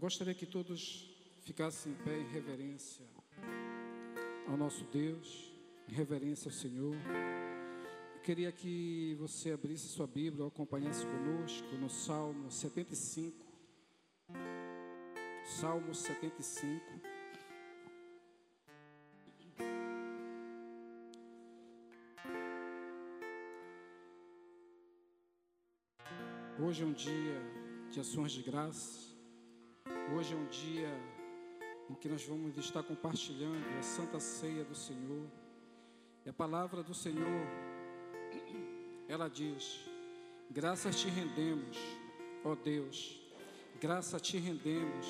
Eu gostaria que todos ficassem em pé em reverência ao nosso Deus, em reverência ao Senhor. Eu queria que você abrisse sua Bíblia ou acompanhasse conosco no Salmo 75. Salmo 75. Hoje é um dia de ações de graça. Hoje é um dia em que nós vamos estar compartilhando a santa ceia do Senhor. E a palavra do Senhor, ela diz: Graças te rendemos, ó Deus, graças te rendemos,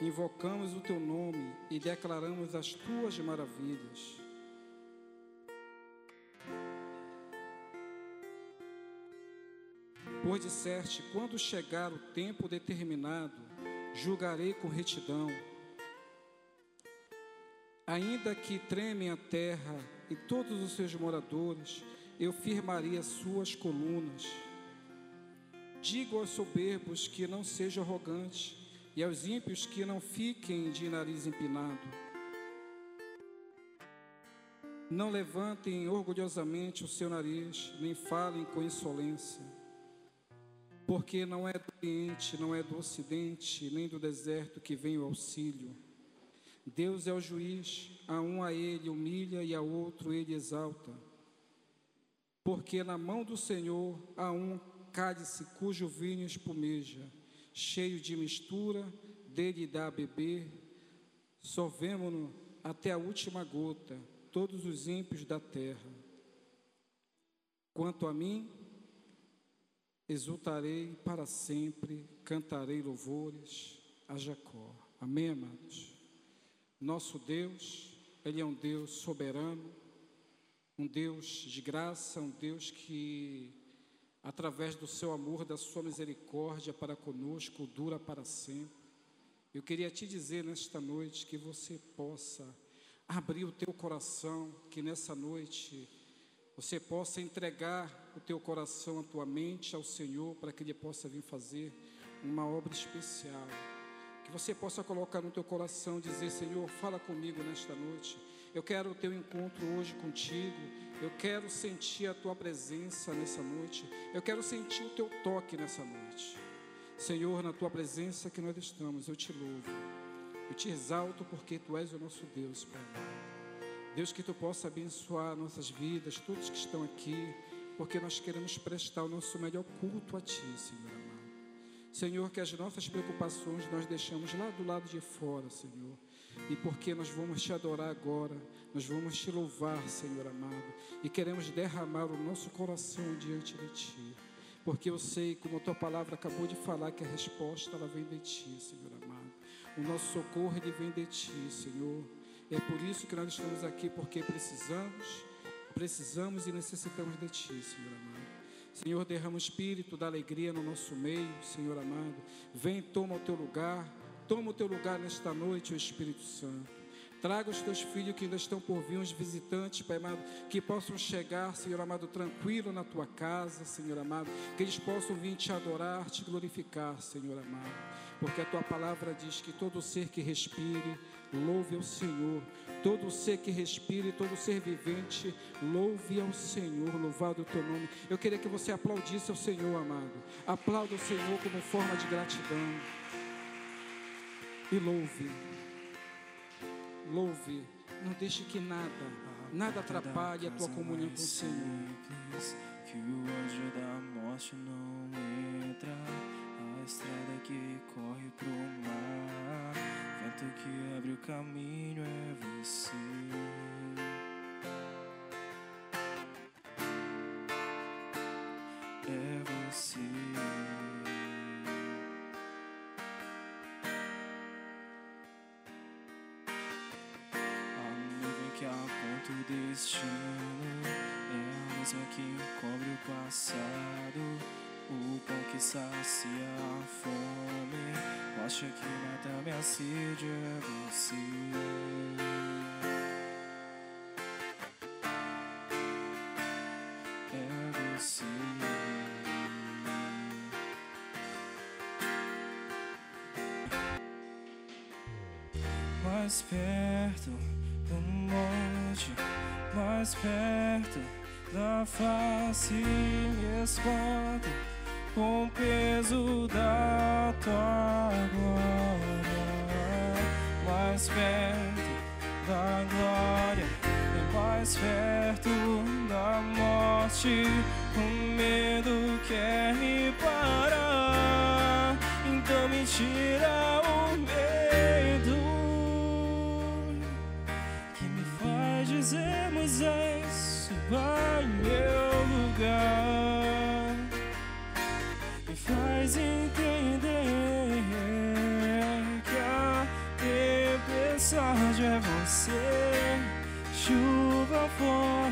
invocamos o teu nome e declaramos as tuas maravilhas. Pois disseste: quando chegar o tempo determinado, julgarei com retidão. Ainda que tremem a terra e todos os seus moradores, eu firmarei as suas colunas. Digo aos soberbos que não sejam arrogantes, e aos ímpios que não fiquem de nariz empinado. Não levantem orgulhosamente o seu nariz, nem falem com insolência porque não é do Oriente, não é do Ocidente, nem do deserto que vem o auxílio. Deus é o juiz, a um a ele humilha e a outro ele exalta. Porque na mão do Senhor há um cálice cujo vinho espumeja, cheio de mistura, dele dá a beber, sorvemo-no até a última gota, todos os ímpios da terra. Quanto a mim, exultarei para sempre, cantarei louvores a Jacó. Amém, amados? Nosso Deus, Ele é um Deus soberano, um Deus de graça, um Deus que, através do seu amor, da sua misericórdia para conosco, dura para sempre. Eu queria te dizer nesta noite que você possa abrir o teu coração, que nessa noite você possa entregar o teu coração, a tua mente ao Senhor, para que Ele possa vir fazer uma obra especial. Que você possa colocar no teu coração, dizer: Senhor, fala comigo nesta noite. Eu quero o teu encontro hoje contigo. Eu quero sentir a tua presença nessa noite. Eu quero sentir o teu toque nessa noite. Senhor, na tua presença que nós estamos, eu te louvo. Eu te exalto porque tu és o nosso Deus, Pai. Deus, que tu possa abençoar nossas vidas, todos que estão aqui, porque nós queremos prestar o nosso melhor culto a Ti, Senhor amado. Senhor, que as nossas preocupações nós deixamos lá do lado de fora, Senhor. E porque nós vamos te adorar agora, nós vamos te louvar, Senhor amado, e queremos derramar o nosso coração diante de Ti. Porque eu sei, como a tua palavra acabou de falar, que a resposta ela vem de Ti, Senhor amado. O nosso socorro ele vem de Ti, Senhor. É por isso que nós estamos aqui, porque precisamos, precisamos e necessitamos de Ti, Senhor amado. Senhor, derrama o espírito da alegria no nosso meio, Senhor amado. Vem, toma o teu lugar, toma o teu lugar nesta noite, o Espírito Santo. Traga os teus filhos que ainda estão por vir, os visitantes, Pai amado, que possam chegar, Senhor amado, tranquilo na tua casa, Senhor amado, que eles possam vir te adorar, te glorificar, Senhor amado, porque a tua palavra diz que todo ser que respire, louve ao Senhor, todo ser que respire, todo ser vivente, louve ao Senhor, louvado o teu nome. Eu queria que você aplaudisse ao Senhor, amado, aplauda o Senhor como forma de gratidão. E louve. Louve, não deixe que nada, nada atrapalhe a tua comunhão com o Senhor. Que o anjo da morte não entra, a estrada que corre pro mar, vento que abre o caminho é você. É você. que aponta o destino É a mesma que cobre o passado o pão que sacia a fome Acha que mata minha sede é você. É você. Mais perto do monte Mais perto da face Me espanta com o peso da tua glória, mais perto da glória, é mais perto da morte. O medo quer me parar, então me tira.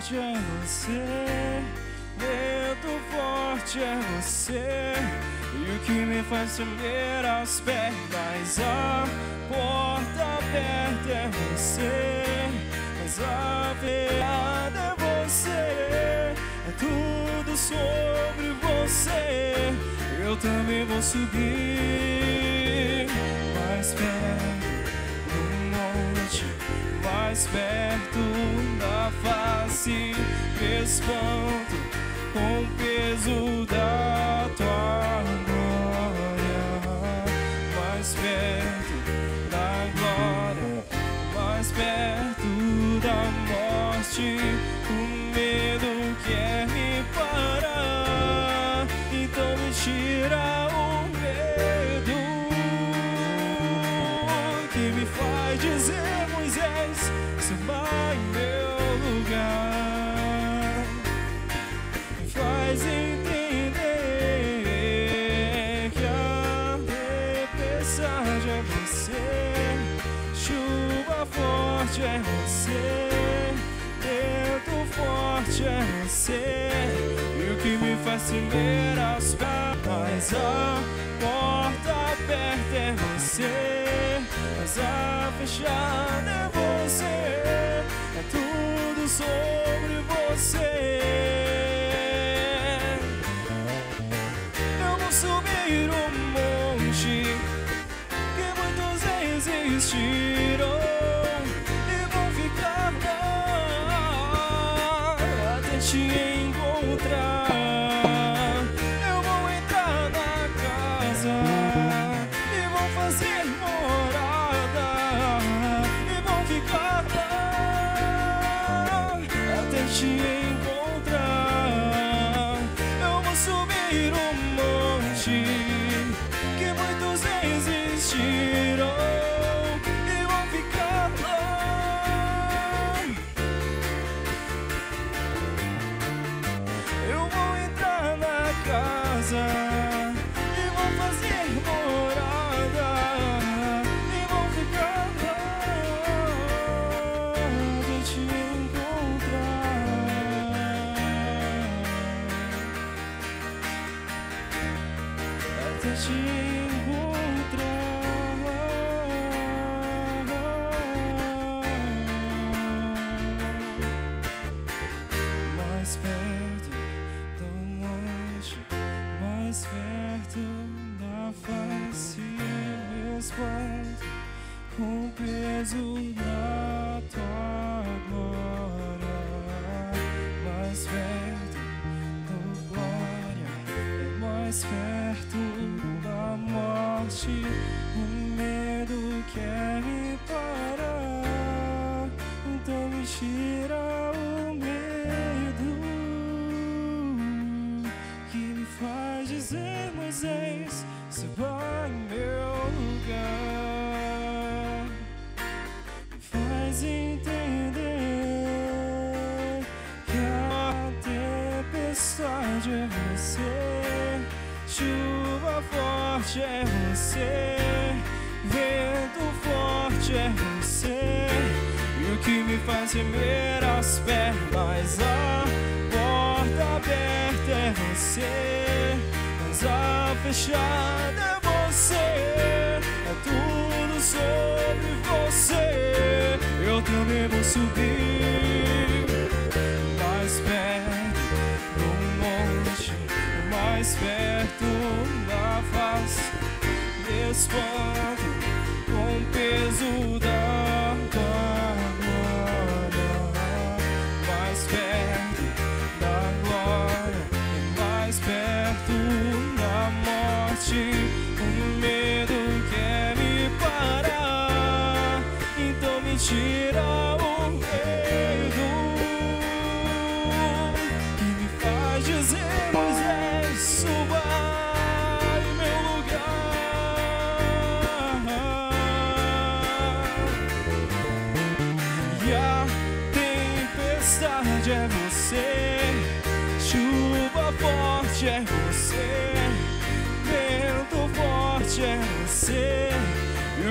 forte é você, muito forte é você. E o que me faz tremer aos pés, a porta aberta é você, mas a veada é você, é tudo sobre você. Eu também vou subir mais perto do monte, mais perto da face espanto com o peso da tua glória, mais perto da glória, mais perto. você, chuva forte é você, vento forte é você, e o que me faz tremer aos pés, a porta aberta é você, mas a fechada é você, é tudo sobre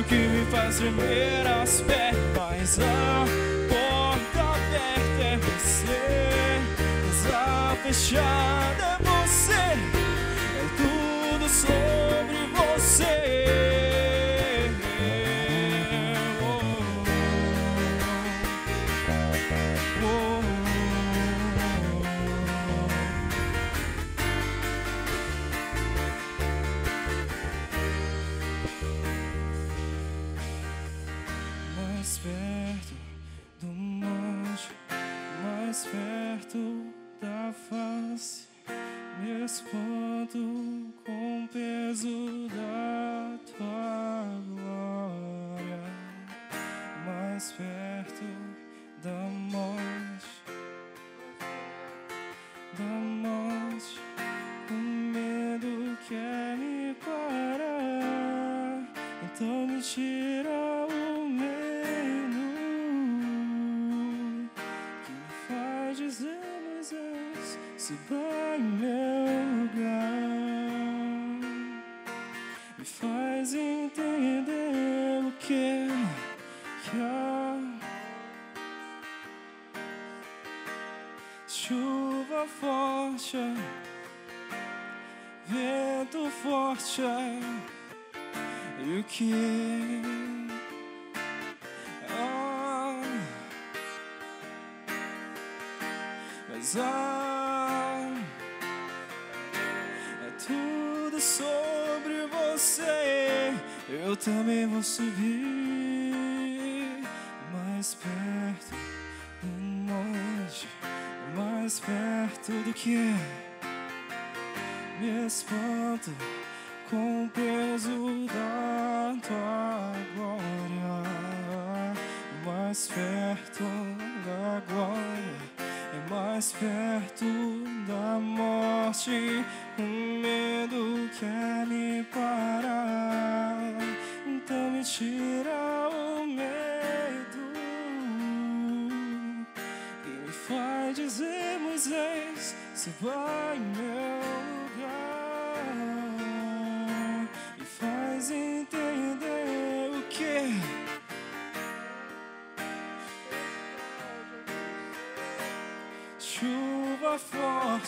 que me faz tremer as pernas. A porta aberta é você, a fechada.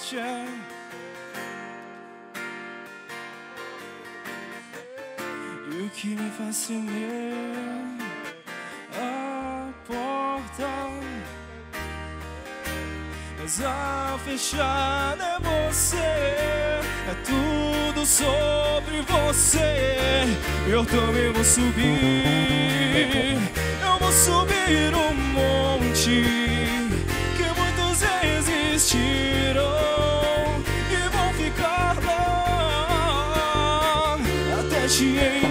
E o que me fascinou a porta, mas a fechar é você, é tudo sobre você. Eu também vou subir, eu vou subir um monte. Chia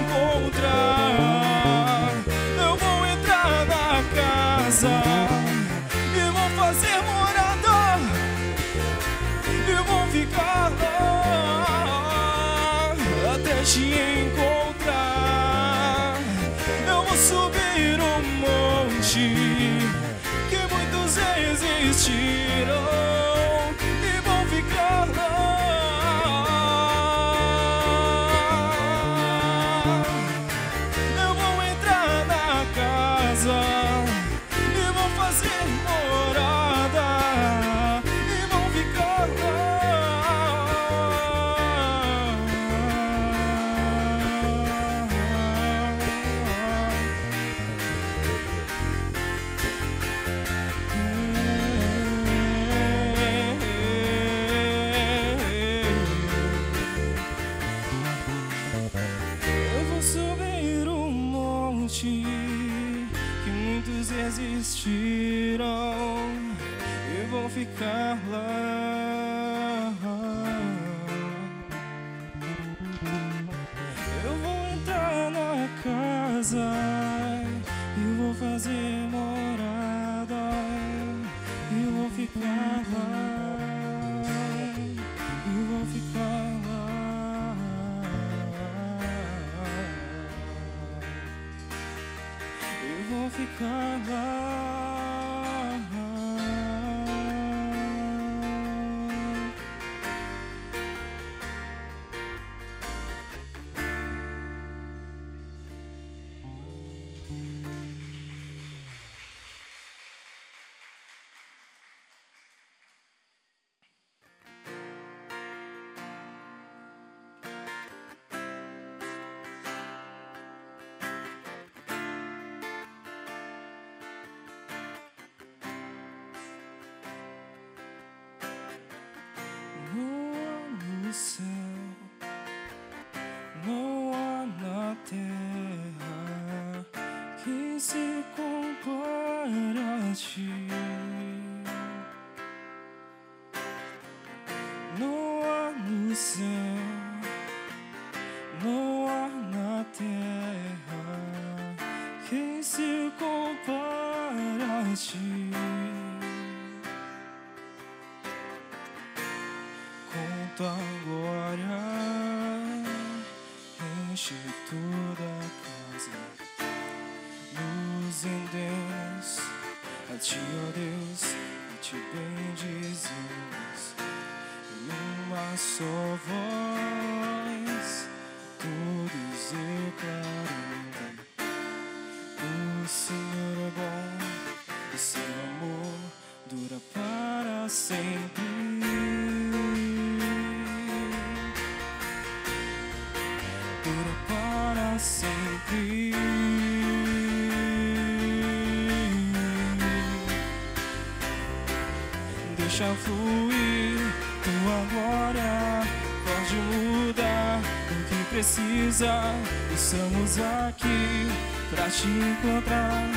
Deixa fluir tua glória, pode mudar o que precisa. Estamos aqui pra te encontrar.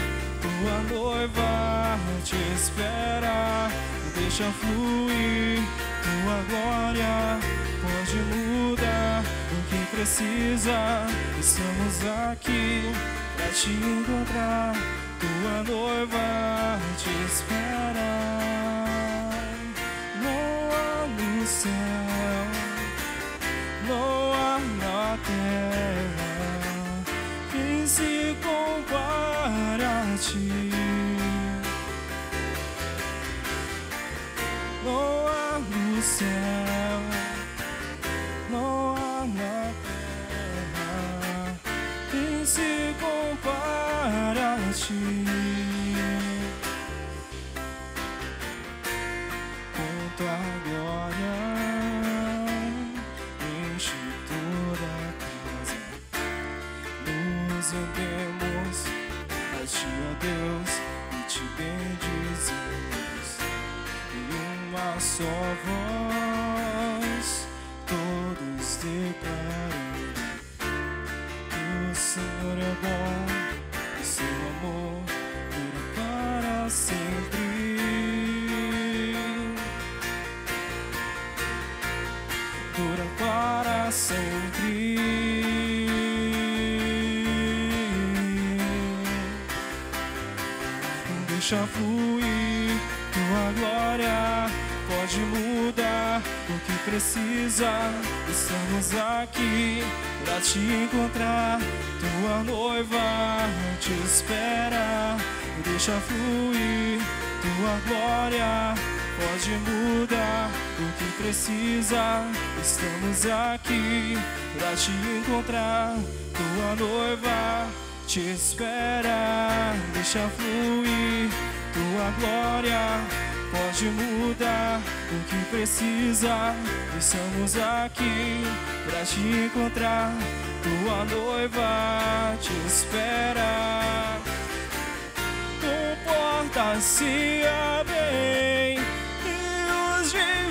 Tua noiva te espera. Deixa fluir tua glória, pode mudar o que precisa. Estamos aqui pra te encontrar. Tua noiva te espera. Céu, não na terra quem se compara a ti. Não no céu, não na terra quem se compara a ti. Só voz, todos declarando que o Senhor é bom, e seu amor dura para sempre. Dura para sempre. Deixa fluir pode mudar o que precisa. Estamos aqui pra te encontrar. Tua noiva te espera. Deixa fluir tua glória, pode mudar o que precisa. Estamos aqui pra te encontrar. Tua noiva te espera, deixa fluir tua glória. Pode mudar o que precisa. Estamos aqui pra te encontrar. Tua noiva te espera. Comporta-se bem. Rios de vida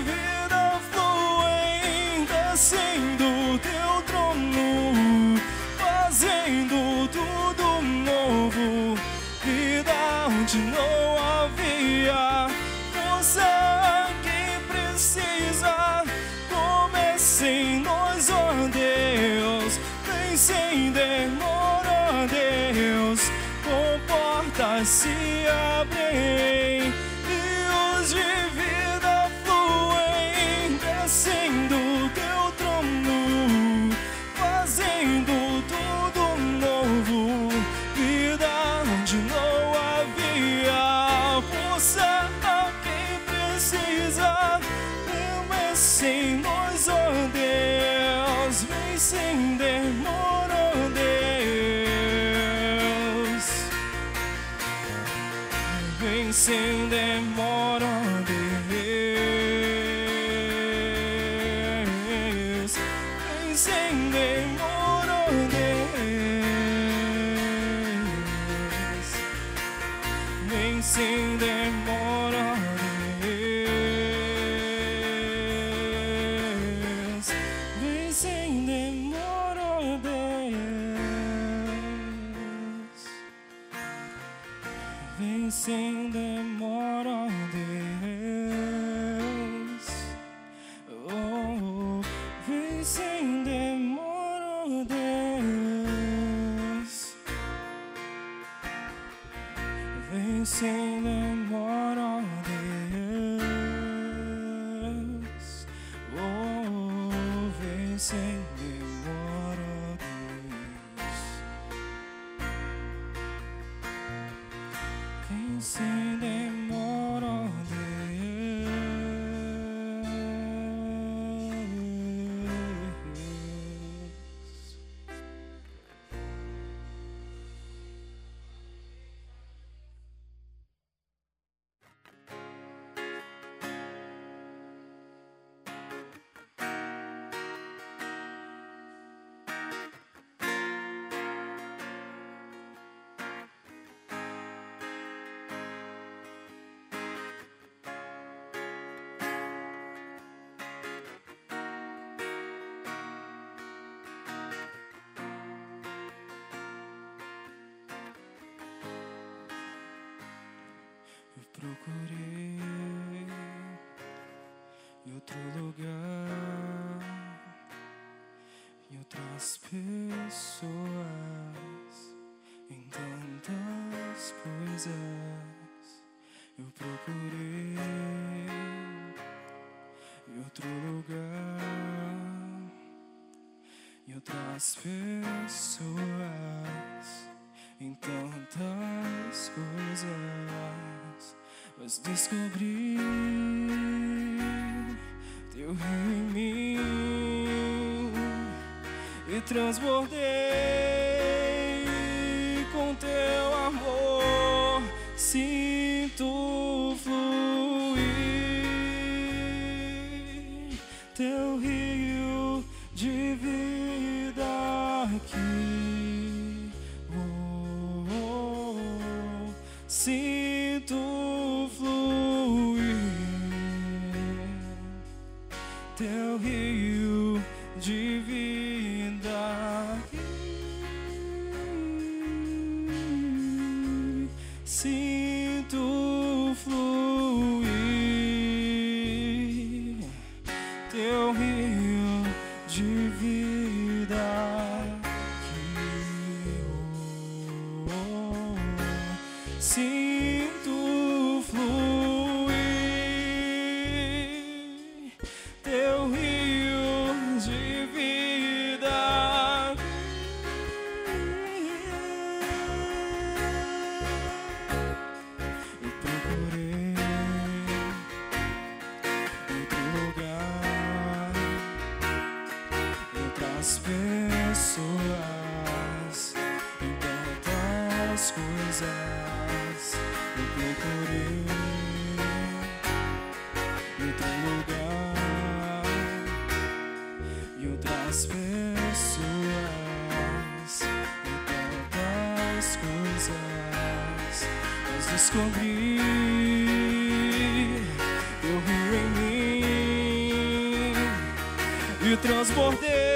Comporta-se bem, vem sem demora, procurei em outro lugar, em outras pessoas, em tantas coisas. Eu procurei em outro lugar, em outras pessoas mas descobri teu rio em mim e transbordei com teu amor. Sinto fluir tantas coisas. Eu procurei outro lugar. E outras pessoas. E tantas coisas, mas descobri teu rio em mim. E transbordei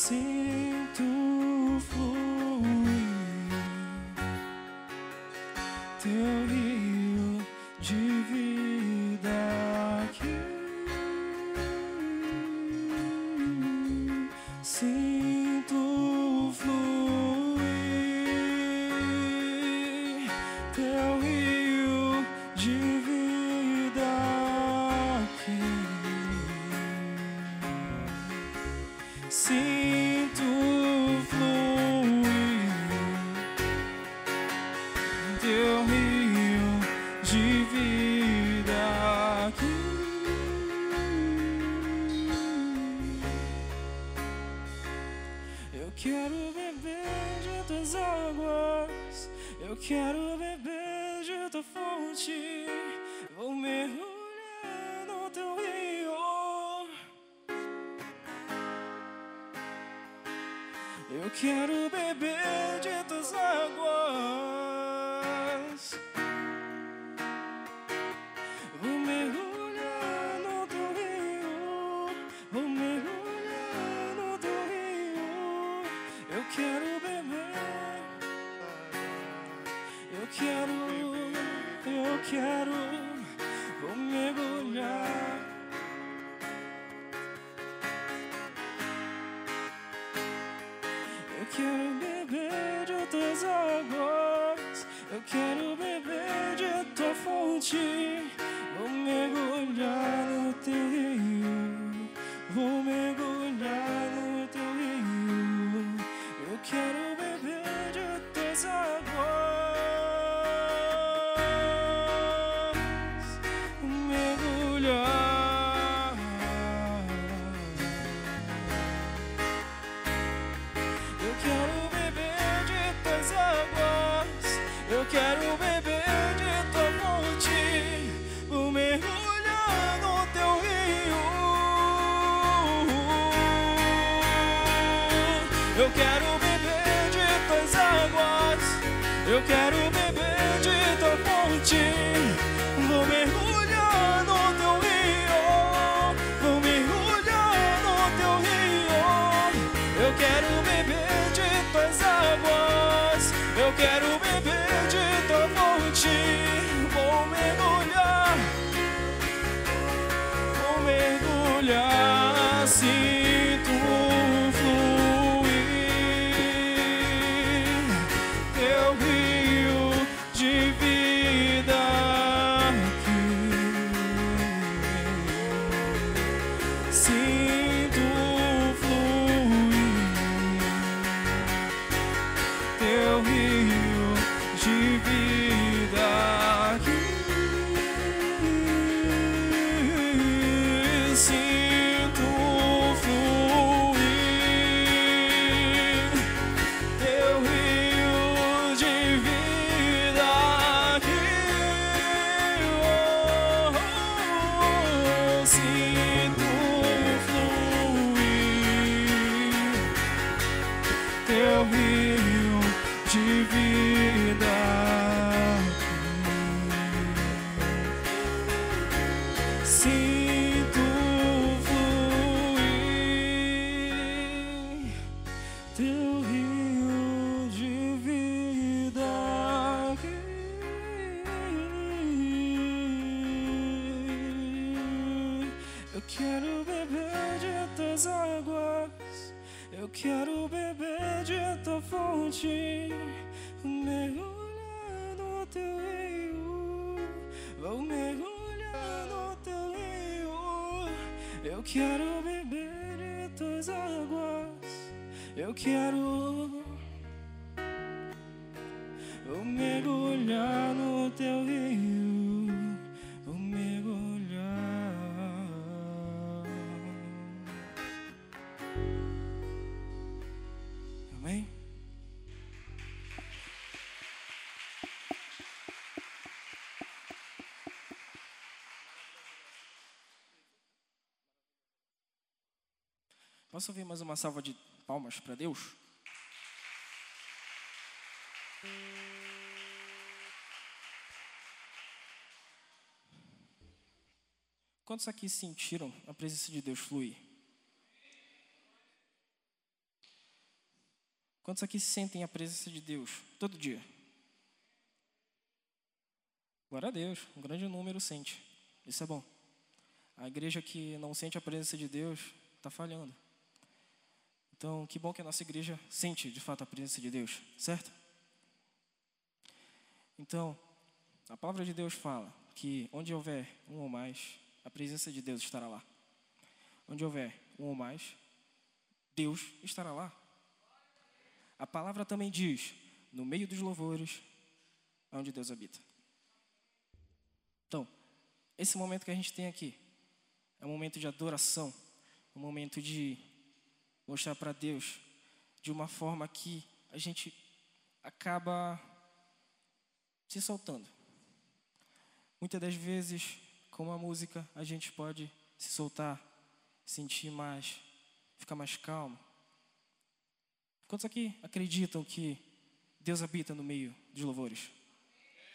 sinto sinto fluir teu rio. Posso ouvir mais uma salva de palmas para Deus? Quantos aqui sentiram a presença de Deus fluir? Quantos aqui sentem a presença de Deus todo dia? Glória a Deus, um grande número sente. Isso é bom. A igreja que não sente a presença de Deus está falhando. Então, que bom que a nossa igreja sente de fato a presença de Deus, certo? Então, a palavra de Deus fala que onde houver um ou mais, a presença de Deus estará lá. Onde houver um ou mais, Deus estará lá. A palavra também diz: no meio dos louvores, é onde Deus habita. Então, esse momento que a gente tem aqui é um momento de adoração, um momento de mostrar para Deus de uma forma que a gente acaba se soltando. Muitas das vezes, com a música, a gente pode se soltar, sentir mais, ficar mais calmo. Quantos aqui acreditam que Deus habita no meio dos louvores?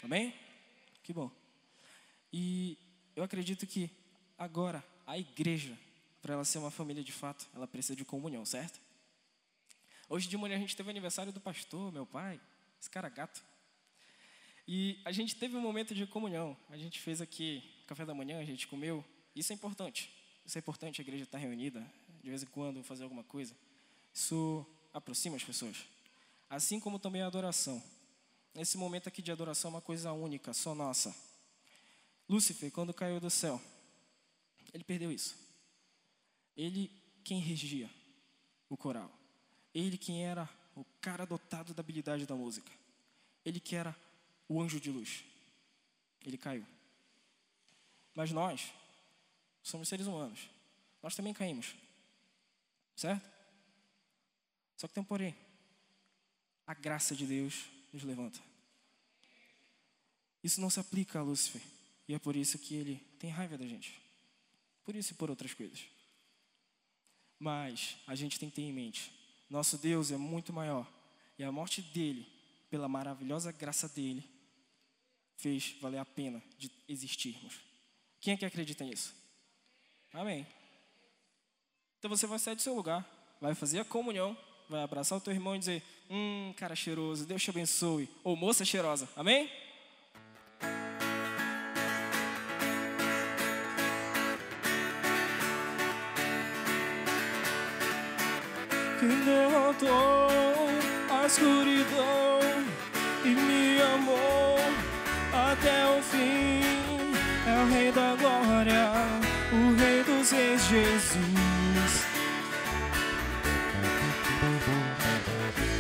Amém? Que bom. E eu acredito que agora a igreja, para ela ser uma família de fato, ela precisa de comunhão, certo? Hoje de manhã a gente teve o aniversário do pastor, meu pai, esse cara gato. E a gente teve um momento de comunhão. A gente fez aqui café da manhã, a gente comeu. Isso é importante. Isso é importante, a igreja estar reunida, de vez em quando fazer alguma coisa. Isso aproxima as pessoas. Assim como também a adoração. Esse momento aqui de adoração é uma coisa única, só nossa. Lúcifer, quando caiu do céu, ele perdeu isso. Ele quem regia o coral. Ele quem era o cara dotado da habilidade da música. Ele que era o anjo de luz. Ele caiu. Mas nós somos seres humanos. Nós também caímos. Certo? Só que tem um porém. A graça de Deus nos levanta. Isso não se aplica a Lúcifer. E é por isso que ele tem raiva da gente. Por isso e por outras coisas. Mas a gente tem que ter em mente: nosso Deus é muito maior. E a morte dele, pela maravilhosa graça dele, fez valer a pena de existirmos. Quem é que acredita nisso? Amém. Então você vai sair do seu lugar, vai fazer a comunhão, vai abraçar o teu irmão e dizer: Hum, cara cheiroso, Deus te abençoe. Ou moça cheirosa. Amém? Que derrotou a escuridão e me amou até o fim. É o Rei da Glória, o Rei dos Reis, Jesus.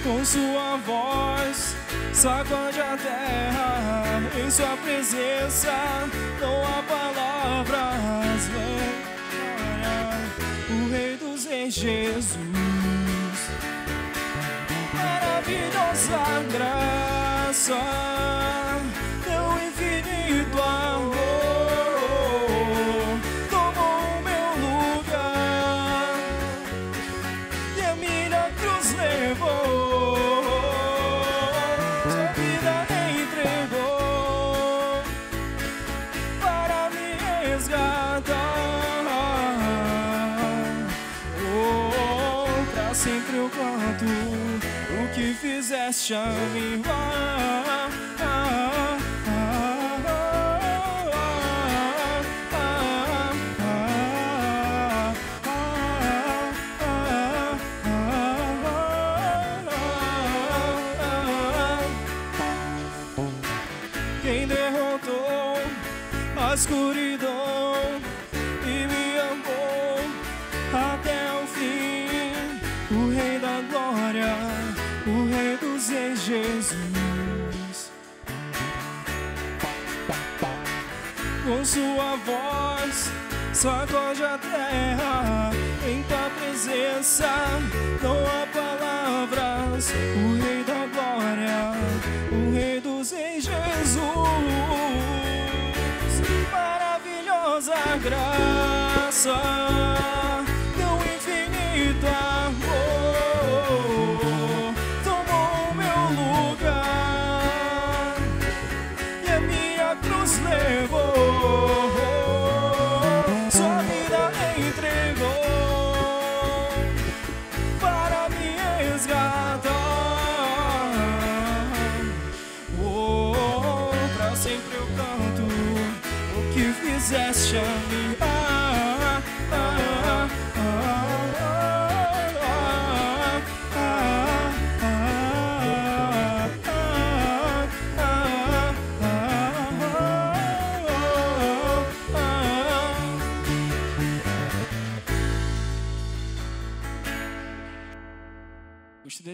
Com sua voz, sacode a terra. Em sua presença, não há palavras. Glória, o Rei dos Reis, Jesus maravilhosa graça, show me why. Sacode a terra, em tua presença não há palavras, o Rei da Glória, o Rei dos Reis, Jesus. Maravilhosa graça,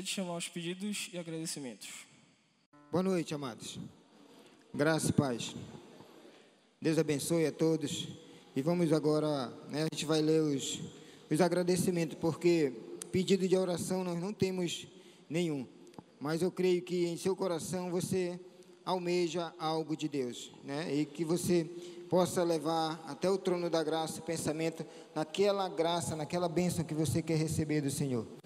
Gostaria de chamar os pedidos e agradecimentos. Boa noite, amados. Graça e paz. Deus abençoe a todos. E vamos agora, né, a gente vai ler os, os agradecimentos, porque pedido de oração nós não temos nenhum. Mas eu creio que em seu coração você almeja algo de Deus, né? E que você possa levar até o trono da graça o pensamento naquela graça, naquela bênção que você quer receber do Senhor.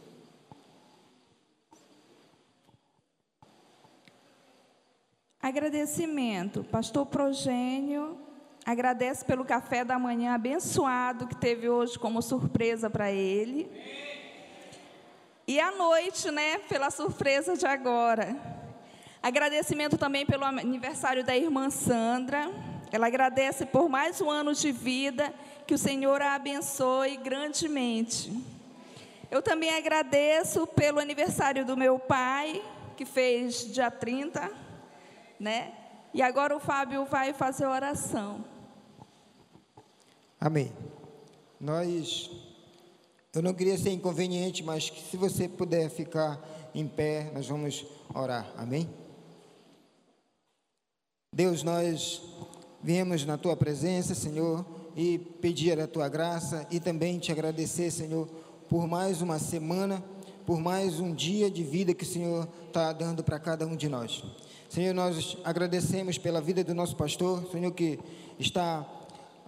Agradecimento. Pastor Progênio agradece pelo café da manhã abençoado que teve hoje como surpresa para ele. E à noite, né, pela surpresa de agora. Agradecimento também pelo aniversário da irmã Sandra. Ela agradece por mais um ano de vida, que o Senhor a abençoe grandemente. Eu também agradeço pelo aniversário do meu pai, que fez dia 30, né? E agora o Fábio vai fazer oração. Amém. Nós, eu não queria ser inconveniente, mas se você puder ficar em pé, nós vamos orar. Amém? Deus, nós viemos na tua presença, Senhor, e pedir a tua graça e também te agradecer, Senhor, por mais uma semana, por mais um dia de vida que o Senhor está dando para cada um de nós. Senhor, nós agradecemos pela vida do nosso pastor, Senhor, que está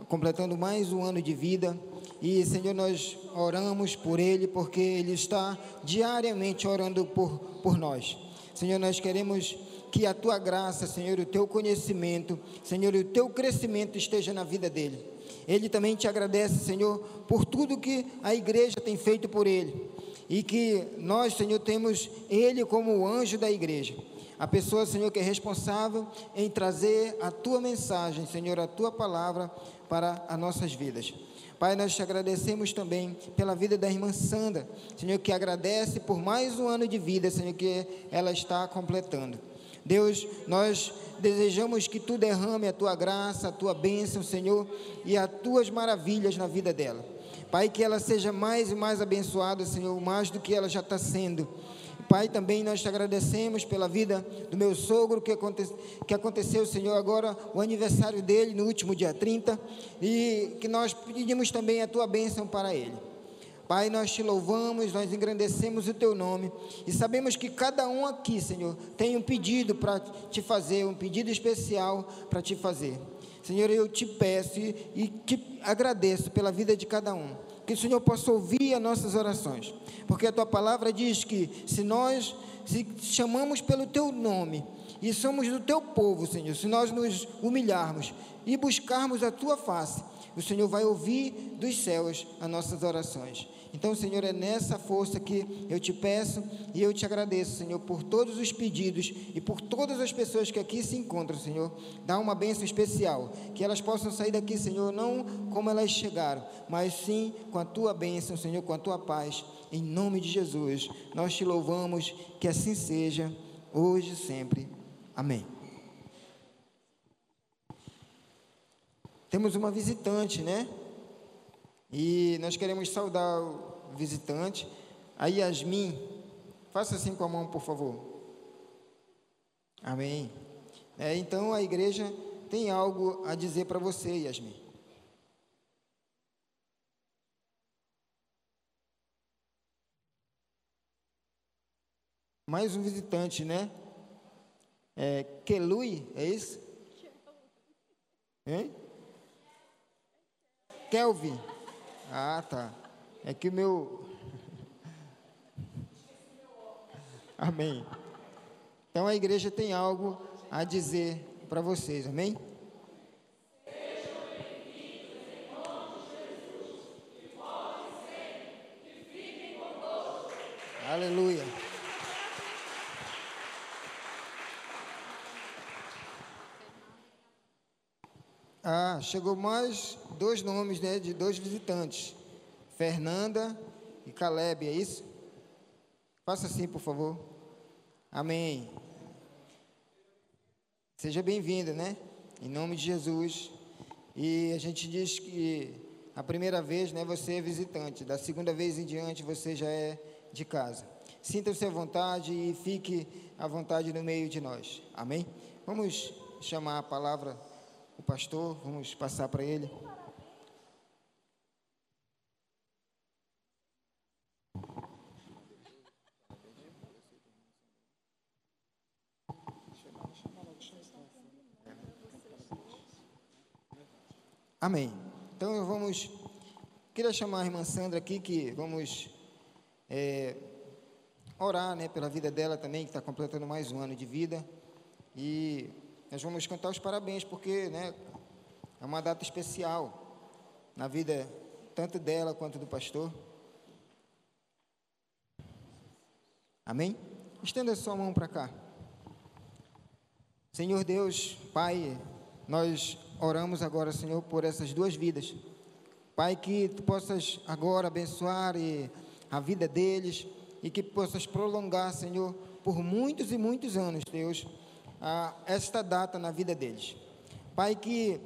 completando mais um ano de vida. E, Senhor, nós oramos por ele, porque ele está diariamente orando por, por nós. Senhor, nós queremos que a tua graça, Senhor, o teu conhecimento, Senhor, o teu crescimento esteja na vida dele. Ele também te agradece, Senhor, por tudo que a igreja tem feito por ele. E que nós, Senhor, temos ele como o anjo da igreja. A pessoa, Senhor, que é responsável em trazer a tua mensagem, Senhor, a tua palavra para as nossas vidas. Pai, nós te agradecemos também pela vida da irmã Sandra, Senhor, que agradece por mais um ano de vida, Senhor, que ela está completando. Deus, nós desejamos que tu derrame a tua graça, a tua bênção, Senhor, e as tuas maravilhas na vida dela. Pai, que ela seja mais e mais abençoada, Senhor, mais do que ela já está sendo. Pai, também nós te agradecemos pela vida do meu sogro, que, aconte, que aconteceu, Senhor, agora o aniversário dele no último dia 30, e que nós pedimos também a tua bênção para ele. Pai, nós te louvamos, nós engrandecemos o teu nome e sabemos que cada um aqui, Senhor, tem um pedido para te fazer, um pedido especial para te fazer. Senhor, eu te peço e, e te agradeço pela vida de cada um. Que o Senhor possa ouvir as nossas orações, porque a tua palavra diz que se nós se chamamos pelo teu nome e somos do teu povo, Senhor. Se nós nos humilharmos e buscarmos a tua face, o Senhor vai ouvir dos céus as nossas orações. Então, Senhor, é nessa força que eu te peço e eu te agradeço, Senhor, por todos os pedidos e por todas as pessoas que aqui se encontram, Senhor. Dá uma bênção especial, que elas possam sair daqui, Senhor, não como elas chegaram, mas sim com a tua bênção, Senhor, com a tua paz. Em nome de Jesus, nós te louvamos, que assim seja, hoje e sempre. Amém. Temos uma visitante, né? E nós queremos saudar o visitante. A Yasmin, faça assim com a mão, por favor. Amém. É, então a igreja tem algo a dizer para você, Yasmin. Mais um visitante, né? É, Kelui, é isso? Hein? Kelvin. Ah, tá. É que o meu. Amém. Então a igreja tem algo a dizer para vocês, amém? Aleluia. Chegou mais dois nomes né, de dois visitantes. Fernanda e Caleb, é isso? Faça assim, por favor. Amém. Seja bem-vinda, né? Em nome de Jesus. E a gente diz que a primeira vez, né, você é visitante. Da segunda vez em diante, você já é de casa. Sinta-se à vontade e fique à vontade no meio de nós. Amém? Vamos chamar a palavra o pastor, vamos passar para ele. Amém. Então vamos. Queria chamar a irmã Sandra aqui, que vamos é, orar né, pela vida dela também, que está completando mais um ano de vida. E nós vamos cantar os parabéns, porque né, é uma data especial na vida tanto dela quanto do pastor. Amém? Estenda sua mão para cá. Senhor Deus, Pai, nós oramos agora, Senhor, por essas duas vidas. Pai, que tu possas agora abençoar a vida deles e que possas prolongar, Senhor, por muitos e muitos anos, Deus, esta data na vida deles. Pai, que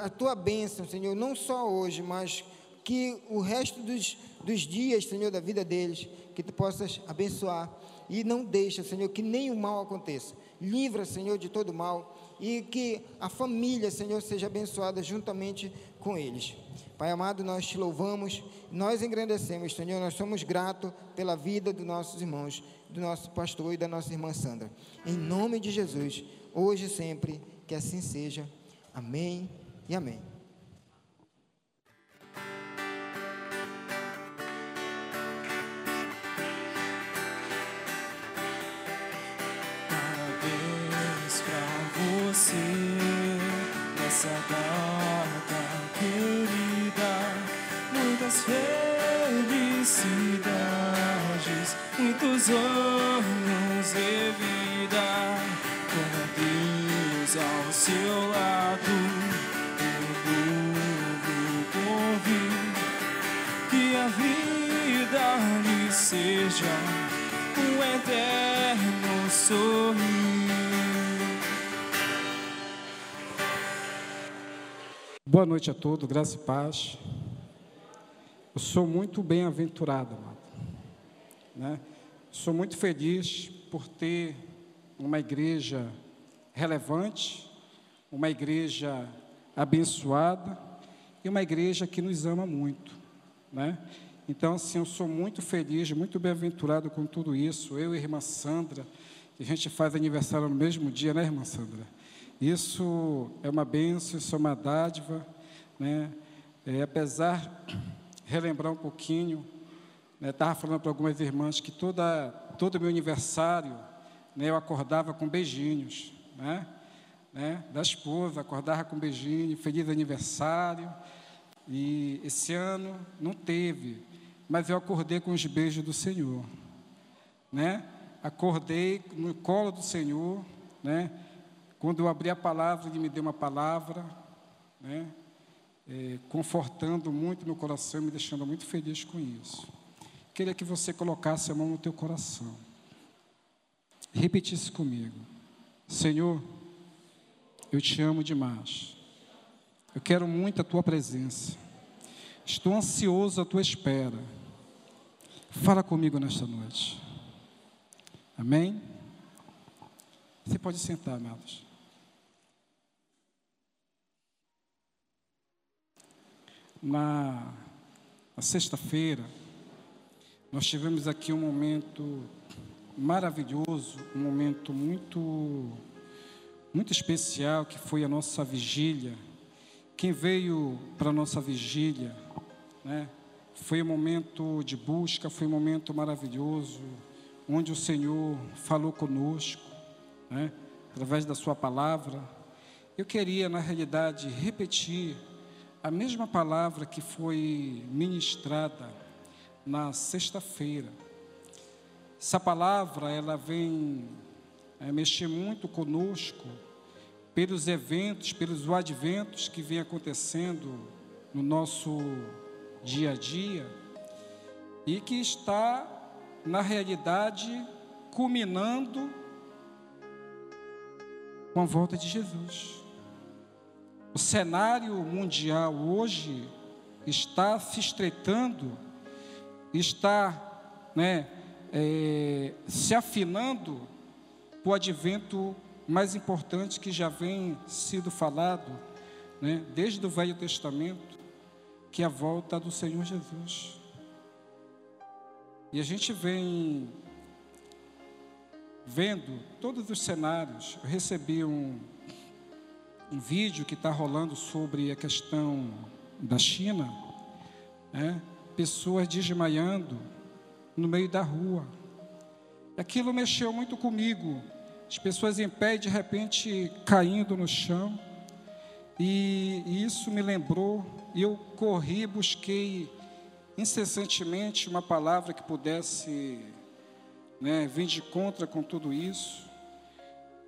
a tua bênção, Senhor, não só hoje, mas que o resto dos, dos dias, Senhor, da vida deles, que tu possas abençoar e não deixa, Senhor, que nenhum mal aconteça. Livra, Senhor, de todo mal e que a família, Senhor, seja abençoada juntamente com eles. Pai amado, nós te louvamos, nós engrandecemos, Senhor, nós somos gratos pela vida dos nossos irmãos, do nosso pastor e da nossa irmã Sandra. Em nome de Jesus, hoje e sempre, que assim seja. Amém e amém. essa data muitos anos de vida, com Deus ao seu lado, novo convite, que a vida lhe seja um eterno sorriso. Boa noite a todos, graça e paz. Eu sou muito bem-aventurado, amado. Né? Sou muito feliz por ter uma igreja relevante, uma igreja abençoada e uma igreja que nos ama muito, né? Então, assim, eu sou muito feliz, muito bem-aventurado com tudo isso. Eu e a irmã Sandra, que a gente faz aniversário no mesmo dia, né, irmã Sandra? Isso é uma bênção, isso é uma dádiva, né? É, apesar, relembrar um pouquinho, estava né, falando para algumas irmãs que toda, todo meu aniversário, né, eu acordava com beijinhos, né? né, da esposa, acordava com beijinho, feliz aniversário. E esse ano não teve, mas eu acordei com os beijos do Senhor, né? Acordei no colo do Senhor, né? Quando eu abri a palavra, Ele me deu uma palavra, né? É, confortando muito meu coração, me deixando muito feliz com isso. Queria que você colocasse a mão no teu coração. Repetisse comigo. Senhor, eu te amo demais. Eu quero muito a tua presença. Estou ansioso à tua espera. Fala comigo nesta noite. Amém? Você pode sentar, amados. Na, na sexta-feira, nós tivemos aqui um momento maravilhoso, um momento muito, muito especial, que foi a nossa vigília. Quem veio para a nossa vigília, né, foi um momento de busca, foi um momento maravilhoso, onde o Senhor falou conosco, né, através da Sua palavra. Eu queria, na realidade, repetir a mesma palavra que foi ministrada na sexta-feira. Essa palavra, ela vem é, mexer muito conosco pelos eventos, pelos adventos que vem acontecendo no nosso dia a dia e que está, na realidade, culminando com a volta de Jesus. O cenário mundial hoje está se estreitando, está né, é, se afinando para o advento mais importante que já vem sido falado né, desde o Velho Testamento, que é a volta do Senhor Jesus. E a gente vem vendo todos os cenários. Eu recebi um, um vídeo que está rolando sobre a questão da China, né? Pessoas desmaiando no meio da rua. Aquilo mexeu muito comigo. As pessoas em pé, de repente, caindo no chão. E, isso me lembrou, eu corri, busquei incessantemente uma palavra que pudesse né, vir de contra com tudo isso.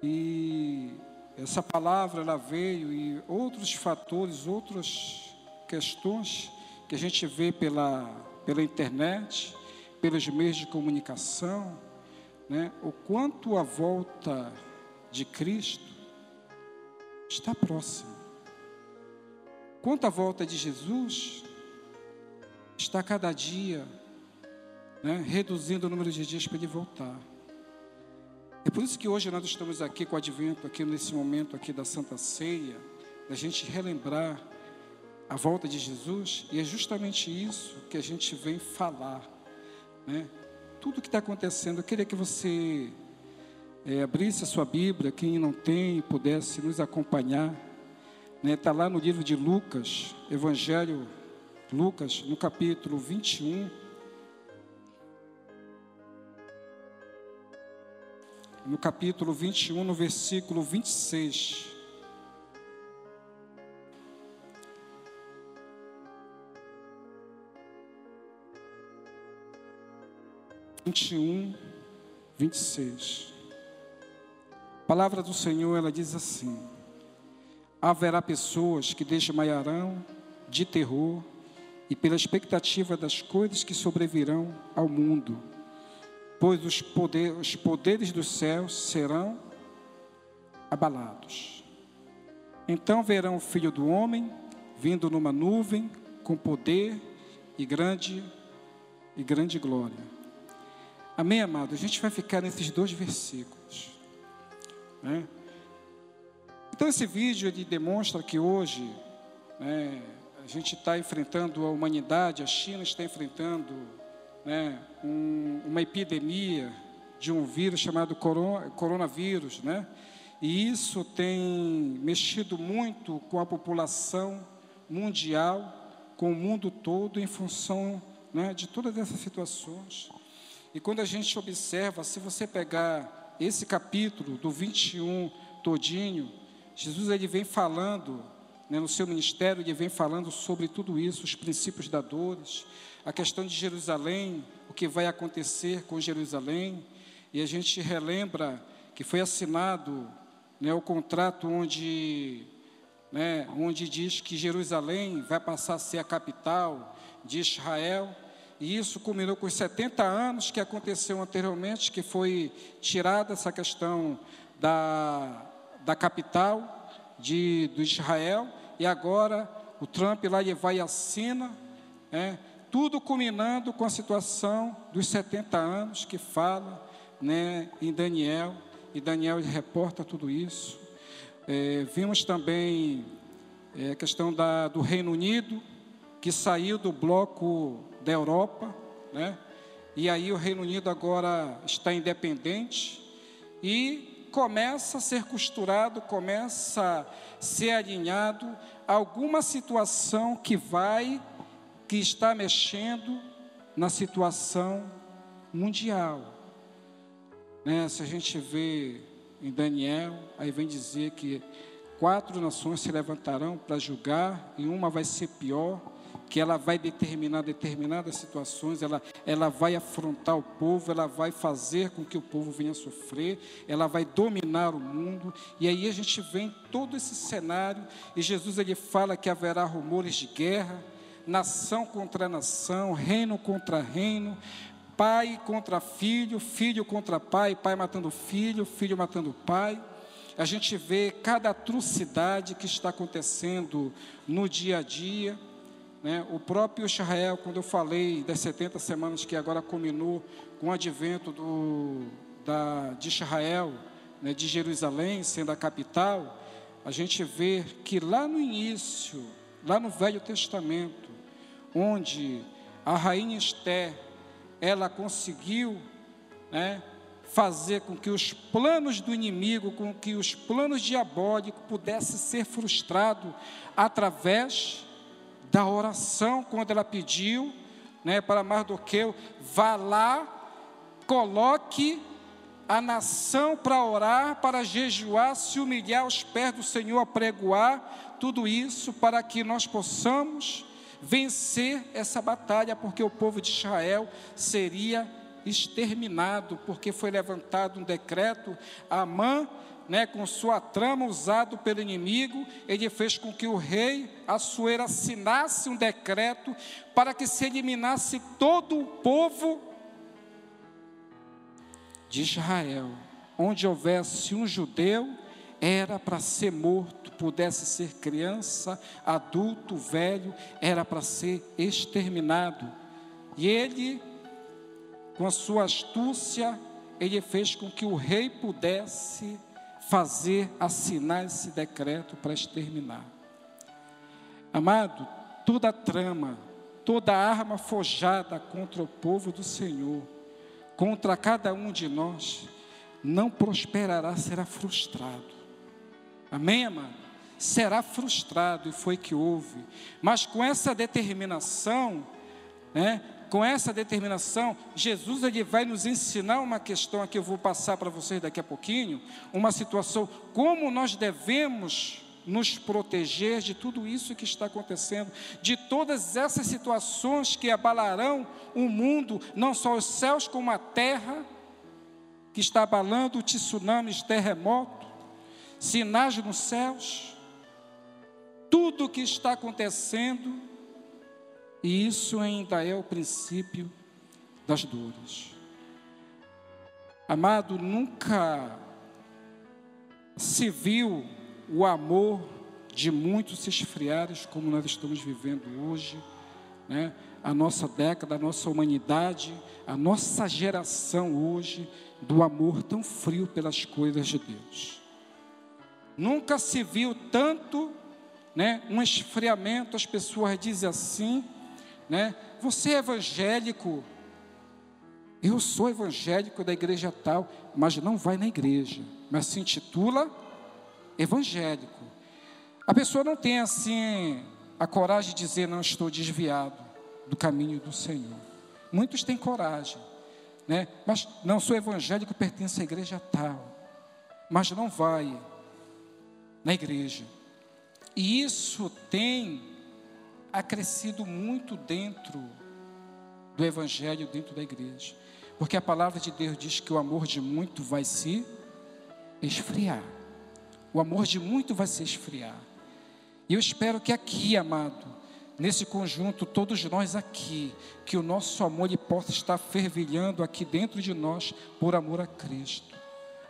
E essa palavra ela veio e outros fatores, outras questões que a gente vê pela, pela internet, pelos meios de comunicação, né, o quanto a volta de Cristo está próxima. Quanto a volta de Jesus está cada dia né, reduzindo o número de dias para ele voltar. É por isso que hoje nós estamos aqui com o advento, aqui nesse momento aqui da Santa Ceia, da gente relembrar a volta de Jesus, e é justamente isso que a gente vem falar né? Tudo que está acontecendo, eu queria que você é, abrisse a sua Bíblia, quem não tem, pudesse nos acompanhar. Está né? Lá no livro de Lucas, Evangelho Lucas, no capítulo 21. No capítulo 21, no versículo 26. 21, 26. A palavra do Senhor, ela diz assim: Haverá pessoas que desmaiarão de terror e pela expectativa das coisas que sobrevirão ao mundo, pois os, poder, os poderes dos céus serão abalados. Então verão o Filho do Homem vindo numa nuvem com poder e grande e grande glória. Amém, amado? A gente vai ficar nesses dois versículos. Né? Então, esse vídeo ele demonstra que hoje né, a gente está enfrentando a humanidade, a China está enfrentando né, um, uma epidemia de um vírus chamado coronavírus, né? E isso tem mexido muito com a população mundial, com o mundo todo, em função né, de todas essas situações. E quando a gente observa, se você pegar esse capítulo do 21 todinho, Jesus ele vem falando, né, no seu ministério, ele vem falando sobre tudo isso, os princípios da dores, a questão de Jerusalém, o que vai acontecer com Jerusalém, e a gente relembra que foi assinado né, o contrato onde, né, onde diz que Jerusalém vai passar a ser a capital de Israel, e isso culminou com os 70 anos que aconteceu anteriormente, que foi tirada essa questão da, da capital de, do Israel, e agora o Trump lá ele vai e assina, né, tudo culminando com a situação dos 70 anos que fala né, em Daniel, e Daniel reporta tudo isso. É, vimos também é, a questão da, do Reino Unido, que saiu do bloco da Europa, né? e aí o Reino Unido agora está independente e começa a ser costurado, começa a ser alinhado alguma situação que vai, que está mexendo na situação mundial. Né? Se a gente vê em Daniel, aí vem dizer que quatro nações se levantarão para julgar, e uma vai ser pior, que ela vai determinar determinadas situações, ela, ela vai afrontar o povo, ela vai fazer com que o povo venha sofrer, ela vai dominar o mundo, e aí a gente vê todo esse cenário, e Jesus ele fala que haverá rumores de guerra, nação contra nação, reino contra reino, pai contra filho, filho contra pai, pai matando filho, filho matando pai. A gente vê cada atrocidade que está acontecendo no dia a dia. Né? O próprio Israel, quando eu falei das 70 semanas que agora culminou com o advento do, da, de Israel, né, de Jerusalém sendo a capital, a gente vê que lá no início, lá no Velho Testamento, onde a rainha Esther ela conseguiu né, fazer com que os planos do inimigo, com que os planos diabólicos pudessem ser frustrados através da oração, quando ela pediu né, para Mardoqueu, vá lá, coloque a nação para orar, para jejuar, se humilhar aos pés do Senhor, apregoar, tudo isso para que nós possamos vencer essa batalha, porque o povo de Israel seria exterminado, porque foi levantado um decreto, Amã, né, com sua trama usado pelo inimigo, ele fez com que o rei Assuero assinasse um decreto para que se eliminasse todo o povo de Israel. Onde houvesse um judeu, era para ser morto pudesse ser criança, adulto, velho, era para ser exterminado. E ele, com a sua astúcia, ele fez com que o rei pudesse fazer, assinar esse decreto para exterminar. Amado, toda trama, toda arma forjada contra o povo do Senhor, contra cada um de nós, não prosperará, será frustrado. Amém, amado? será frustrado, e foi que houve. Mas com essa determinação, né, com essa determinação, Jesus ele vai nos ensinar uma questão que eu vou passar para vocês daqui a pouquinho, uma situação, como nós devemos nos proteger de tudo isso que está acontecendo, de todas essas situações que abalarão o mundo, não só os céus como a terra, que está abalando, tsunamis, terremoto, sinais nos céus tudo o que está acontecendo, e isso ainda é o princípio das dores. Amado, nunca se viu o amor de muitos se como nós estamos vivendo hoje, né? a nossa década, a nossa humanidade, a nossa geração hoje, do amor tão frio pelas coisas de Deus. Nunca se viu tanto né, um esfriamento, as pessoas dizem assim, né, você é evangélico, eu sou evangélico da igreja tal, mas não vai na igreja, mas se intitula evangélico. A pessoa não tem assim a coragem de dizer não estou desviado do caminho do Senhor. Muitos têm coragem, né? Mas não sou evangélico, pertenço à igreja tal. Mas não vai na igreja. E isso tem acrescido muito dentro do evangelho, dentro da igreja. Porque a palavra de Deus diz que o amor de muito vai se esfriar. O amor de muito vai se esfriar. E eu espero que aqui, amado, nesse conjunto, todos nós aqui, que o nosso amor ele possa estar fervilhando aqui dentro de nós por amor a Cristo.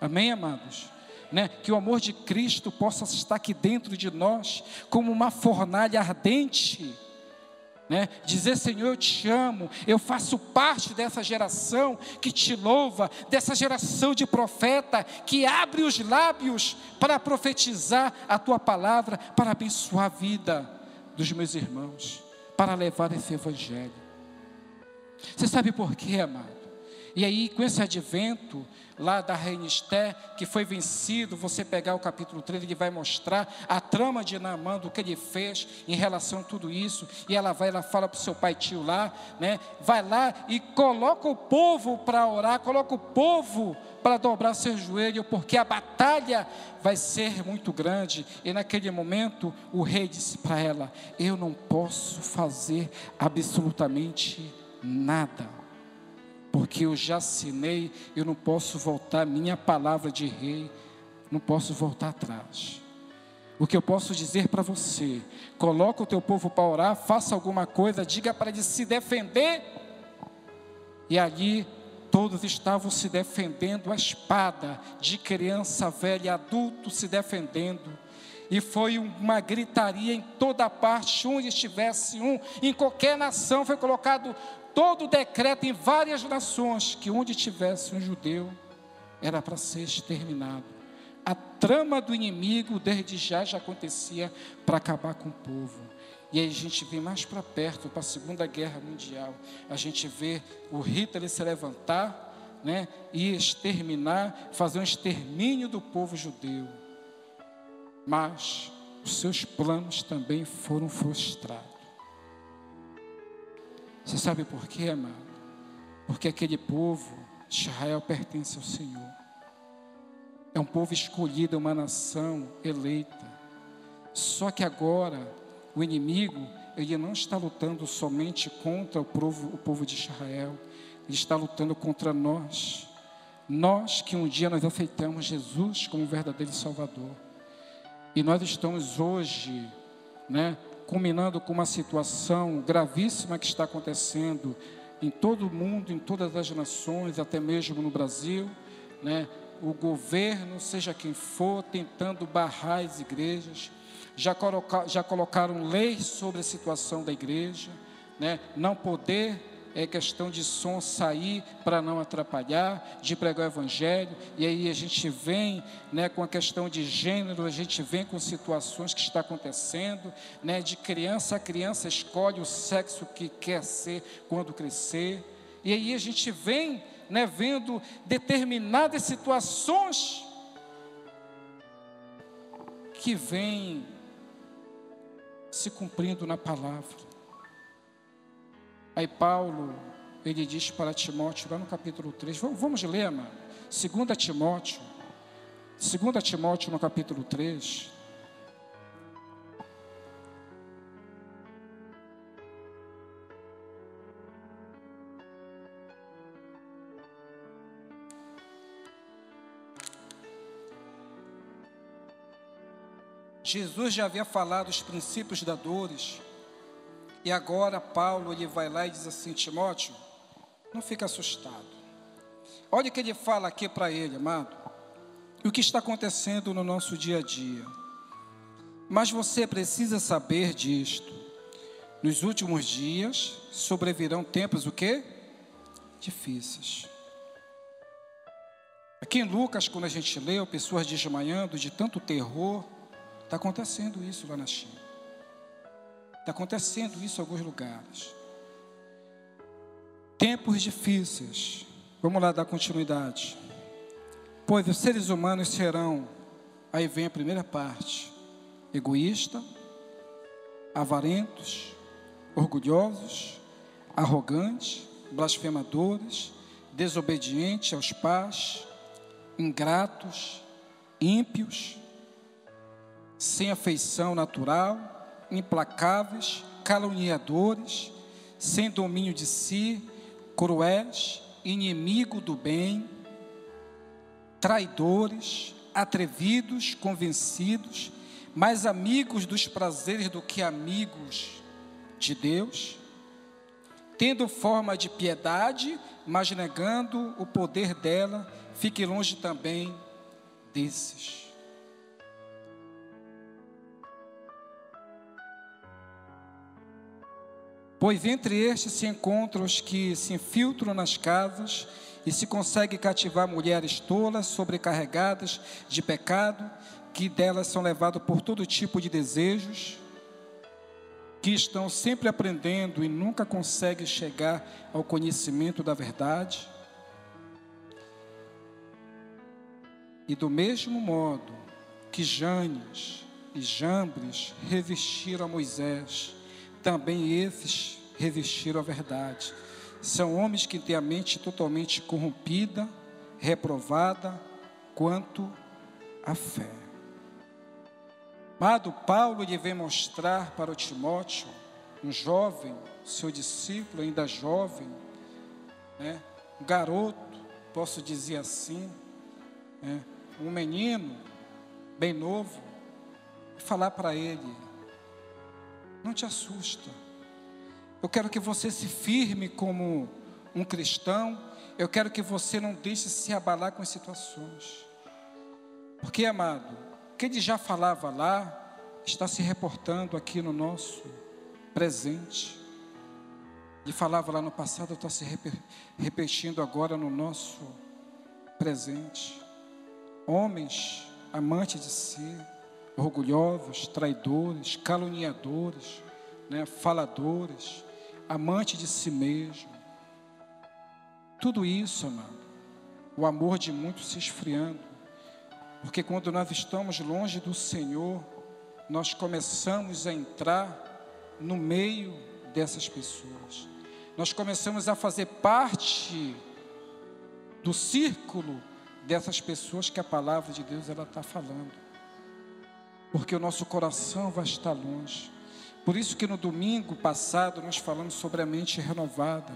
Amém, amados? Né? Que o amor de Cristo possa estar aqui dentro de nós como uma fornalha ardente né? Dizer, Senhor, eu te amo, eu faço parte dessa geração que te louva, dessa geração de profeta que abre os lábios para profetizar a tua palavra, para abençoar a vida dos meus irmãos, para levar esse evangelho. Você sabe por quê, amado? E aí, com esse advento, lá da Reina Esté, que foi vencido, você pegar o capítulo 3, ele vai mostrar a trama de Naamã, do que ele fez em relação a tudo isso, e ela vai, ela fala para o seu pai tio lá, né? Vai lá e coloca o povo para orar, coloca o povo para dobrar seu joelho, porque a batalha vai ser muito grande. E naquele momento o rei disse para ela: Eu não posso fazer absolutamente nada porque eu já assinei, eu não posso voltar, minha palavra de rei, não posso voltar atrás. O que eu posso dizer para você, coloca o teu povo para orar, faça alguma coisa, diga para ele se defender. E ali todos estavam se defendendo a espada, de criança, velha, adulto se defendendo. E foi uma gritaria em toda parte, onde estivesse um, em qualquer nação foi colocado todo decreto em várias nações que onde tivesse um judeu era para ser exterminado. A trama do inimigo desde já já acontecia para acabar com o povo. E aí a gente vem mais para perto, para a Segunda Guerra Mundial. A gente vê o Hitler se levantar né, e exterminar, fazer um extermínio do povo judeu. Mas os seus planos também foram frustrados. Você sabe por quê, amado? Porque aquele povo, Israel, pertence ao Senhor. É um povo escolhido, uma nação eleita. Só que agora, o inimigo, ele não está lutando somente contra o povo, o povo de Israel, ele está lutando contra nós. Nós que um dia nós aceitamos Jesus como verdadeiro Salvador. E nós estamos hoje, né, culminando com uma situação gravíssima que está acontecendo em todo o mundo, em todas as nações, até mesmo no Brasil, né? O governo, seja quem for, tentando barrar as igrejas, já, coloca, já colocaram leis sobre a situação da igreja, né? Não poder é questão de som sair para não atrapalhar, de pregar o evangelho, e aí a gente vem né, com a questão de gênero, a gente vem com situações que está acontecendo, né, de criança a criança escolhe o sexo que quer ser quando crescer, e aí a gente vem né, vendo determinadas situações que vêm se cumprindo na palavra. Aí Paulo, ele diz para Timóteo, lá no capítulo 3, vamos ler, mano. 2 Timóteo, 2 Timóteo no capítulo 3. Jesus já havia falado os princípios da dores, e agora Paulo ele vai lá e diz assim: Timóteo, não fica assustado. Olha o que ele fala aqui para ele, amado. E o que está acontecendo no nosso dia a dia. Mas você precisa saber disto. Nos últimos dias sobrevirão tempos o quê? Difíceis. Aqui em Lucas, quando a gente leu, pessoas desmanhando de tanto terror, está acontecendo isso lá na China. Está acontecendo isso em alguns lugares. Tempos difíceis. Vamos lá dar continuidade. Pois os seres humanos serão, aí vem a primeira parte, egoísta, avarentos, orgulhosos, arrogantes, blasfemadores, desobedientes aos pais, ingratos, ímpios, sem afeição natural, implacáveis, caluniadores, sem domínio de si, cruéis, inimigo do bem, traidores, atrevidos, convencidos, mais amigos dos prazeres do que amigos de Deus, tendo forma de piedade, mas negando o poder dela, fique longe também desses. Pois entre estes se encontram os que se infiltram nas casas e se consegue cativar mulheres tolas, sobrecarregadas de pecado, que delas são levadas por todo tipo de desejos, que estão sempre aprendendo e nunca conseguem chegar ao conhecimento da verdade. E do mesmo modo que Janes e Jambres revestiram a Moisés, também esses revestiram a verdade. São homens que têm a mente totalmente corrompida, reprovada quanto à fé. Amado Paulo, ele vem mostrar para o Timóteo, um jovem, seu discípulo, ainda jovem, né, um garoto, posso dizer assim, né, um menino, bem novo, falar para ele: não te assusta, eu quero que você se firme como um cristão. Eu quero que você não deixe se abalar com as situações. Porque, amado, o que ele já falava lá está se reportando aqui no nosso presente. Ele falava lá no passado, está se repetindo agora no nosso presente. Homens amantes de si, orgulhosos, traidores, caluniadores, né, faladores, amante de si mesmo. Tudo isso, amado, o amor de muitos se esfriando, porque quando nós estamos longe do Senhor, nós começamos a entrar no meio dessas pessoas, nós começamos a fazer parte do círculo dessas pessoas que a palavra de Deus ela está falando, porque o nosso coração vai estar longe. Por isso que no domingo passado nós falamos sobre a mente renovada,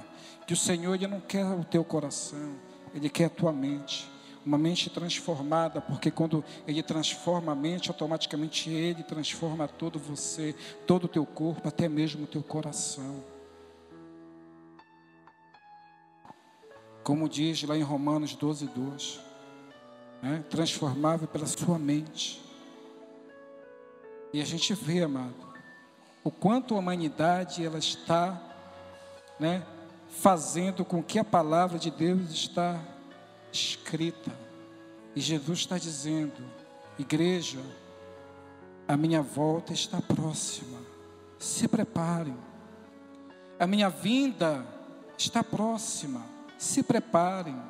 que o Senhor ele não quer o teu coração, ele quer a tua mente, uma mente transformada, porque quando ele transforma a mente, automaticamente ele transforma todo você, todo o teu corpo, até mesmo o teu coração. Como diz lá em Romanos 12, 2, né? transformável pela sua mente. E a gente vê, amado, o quanto a humanidade ela está, né, fazendo com que a palavra de Deus está escrita. E Jesus está dizendo: igreja, a minha volta está próxima. Se preparem. A minha vinda está próxima. Se preparem.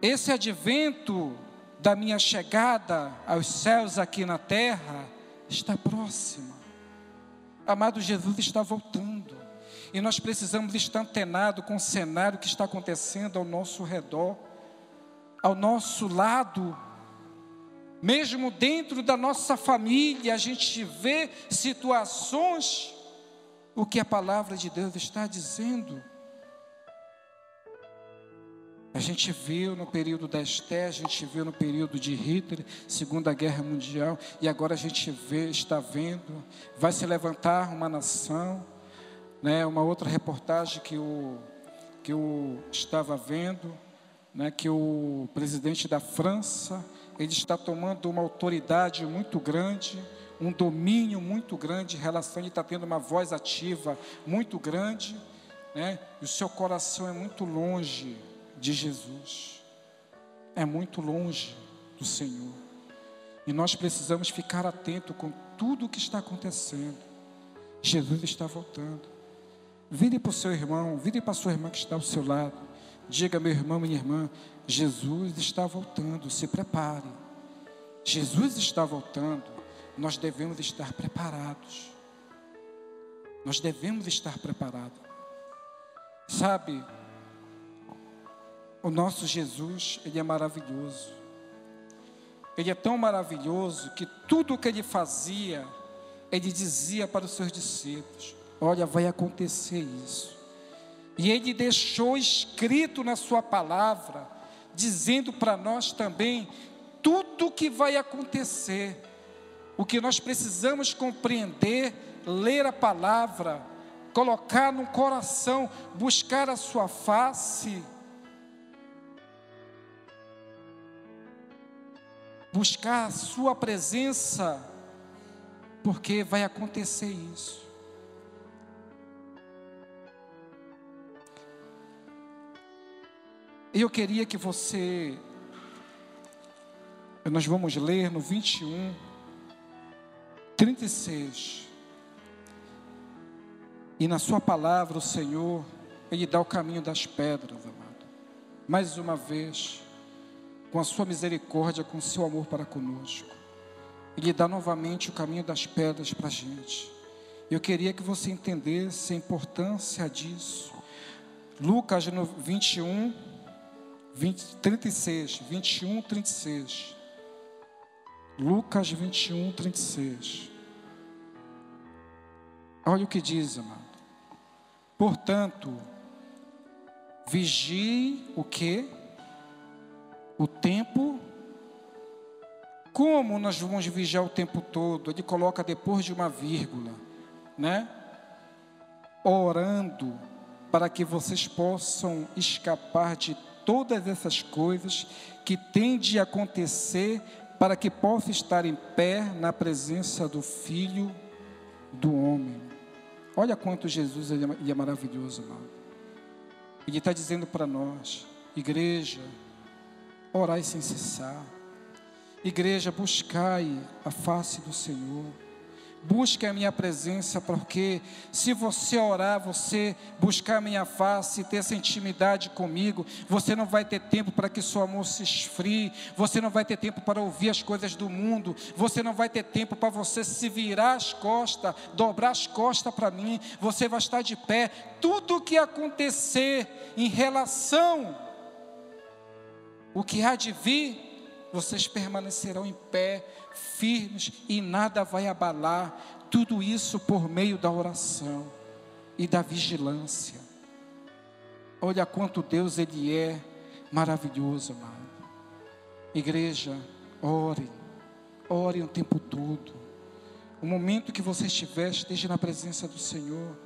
Esse advento da minha chegada aos céus aqui na terra está próxima. Amado, Jesus está voltando. E nós precisamos estar antenados com o cenário que está acontecendo ao nosso redor, ao nosso lado. Mesmo dentro da nossa família, a gente vê situações, o que a palavra de Deus está dizendo. A gente viu no período da Esté, a gente viu no período de Hitler, Segunda Guerra Mundial, e agora a gente vê, está vendo, vai se levantar uma nação, né? Uma outra reportagem que o que eu estava vendo, né? Que o presidente da França ele está tomando uma autoridade muito grande, um domínio muito grande em relação, ele está tendo uma voz ativa muito grande, né? E o seu coração é muito longe de Jesus. É muito longe do Senhor. E nós precisamos ficar atento com tudo o que está acontecendo. Jesus está voltando. Vire para o seu irmão, vire para a sua irmã que está ao seu lado. Diga, meu irmão, minha irmã, Jesus está voltando, se prepare. Jesus está voltando, nós devemos estar preparados. Nós devemos estar preparados. Sabe, O nosso Jesus, ele é maravilhoso. Ele é tão maravilhoso que tudo o que ele fazia, ele dizia para os seus discípulos: Olha, vai acontecer isso. E ele deixou escrito na sua palavra, dizendo para nós também tudo o que vai acontecer. O que nós precisamos compreender, ler a palavra, colocar no coração, buscar a sua face. Buscar a sua presença, porque vai acontecer isso. Eu queria que você, nós vamos ler no 21, 36. E na Sua palavra, o Senhor, Ele dá o caminho das pedras, amado. Mais uma vez, com a Sua misericórdia, com o Seu amor para conosco. Ele dá novamente o caminho das pedras para a gente. Eu queria que você entendesse a importância disso. Lucas 21, 20, 36, 21, 36. Lucas 21, 36. Olha o que diz, amado. Portanto, vigie o que? O tempo. Como nós vamos vigiar o tempo todo? Ele coloca depois de uma vírgula, né? Orando para que vocês possam escapar de todas essas coisas que têm de acontecer para que possa estar em pé na presença do Filho do Homem. Olha quanto Jesus é maravilhoso, amado. Ele está dizendo para nós, igreja, orai sem cessar. Igreja, buscai a face do Senhor. Busque a minha presença, porque se você orar, você buscar a minha face, ter essa intimidade comigo, você não vai ter tempo para que seu amor se esfrie, você não vai ter tempo para ouvir as coisas do mundo, você não vai ter tempo para você se virar as costas, dobrar as costas para mim, você vai estar de pé. Tudo o que acontecer em relação o que há de vir, vocês permanecerão em pé, firmes e nada vai abalar. Tudo isso por meio da oração e da vigilância. Olha quanto Deus ele é maravilhoso, amado. Igreja, ore, ore o tempo todo. O momento que você estiver, esteja na presença do Senhor.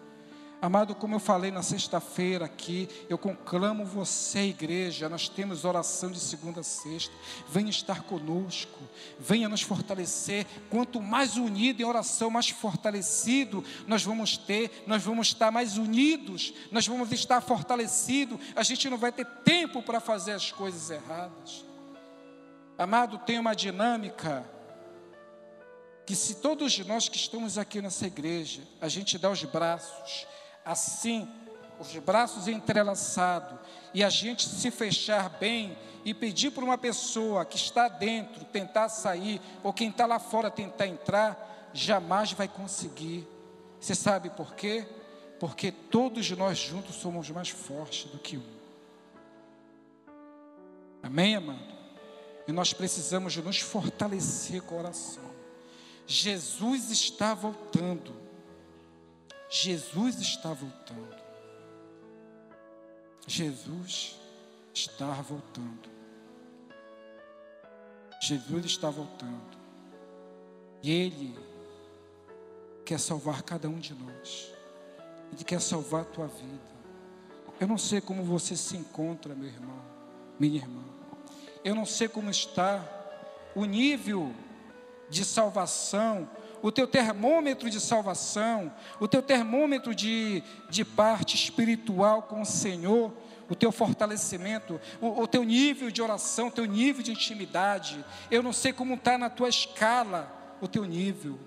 Amado, como eu falei na sexta-feira aqui, eu conclamo você, igreja, nós temos oração de segunda a sexta. Venha estar conosco, venha nos fortalecer. Quanto mais unido em oração, mais fortalecido nós vamos ter, nós vamos estar mais unidos, nós vamos estar fortalecidos. A gente não vai ter tempo para fazer as coisas erradas. Amado, tem uma dinâmica que se todos nós que estamos aqui nessa igreja, a gente dá os braços, assim, os braços entrelaçados, e a gente se fechar bem e pedir para uma pessoa que está dentro tentar sair, ou quem está lá fora tentar entrar, jamais vai conseguir. Você sabe por quê? Porque todos nós juntos somos mais fortes do que um. Amém, amado? E nós precisamos nos fortalecer com oração. Jesus está voltando. Jesus está voltando. Jesus está voltando. Jesus está voltando. E Ele quer salvar cada um de nós. Ele quer salvar a tua vida. Eu não sei como você se encontra, meu irmão, minha irmã. Eu não sei como está o nível de salvação o teu termômetro de salvação, o teu termômetro de, de parte espiritual com o Senhor, o teu fortalecimento, o, o teu nível de oração, o teu nível de intimidade. Eu não sei como está na tua escala o teu nível,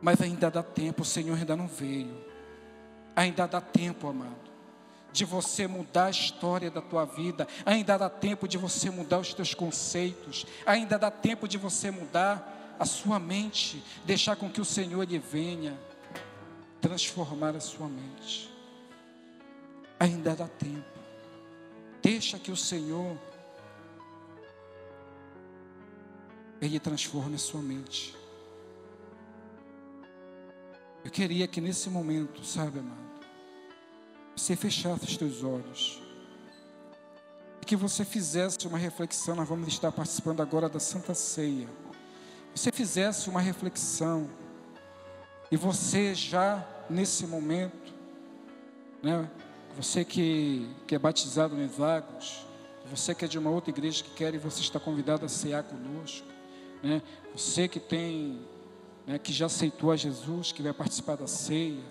mas ainda dá tempo, o Senhor ainda não veio. Ainda dá tempo, amado de você mudar a história da tua vida, ainda dá tempo de você mudar os teus conceitos, ainda dá tempo de você mudar a sua mente, deixar com que o Senhor lhe venha transformar a sua mente. Ainda dá tempo. Deixa que o Senhor Ele transforme a sua mente. Eu queria que nesse momento, sabe, amado, você fechasse os teus olhos. E que você fizesse uma reflexão. Nós vamos estar participando agora da Santa Ceia. Você fizesse uma reflexão. E você já nesse momento, né? Você que, que é batizado nos Lagos, você que é de uma outra igreja que quer e você está convidado a cear conosco, né? Você que tem, né, que já aceitou a Jesus, que vai participar da ceia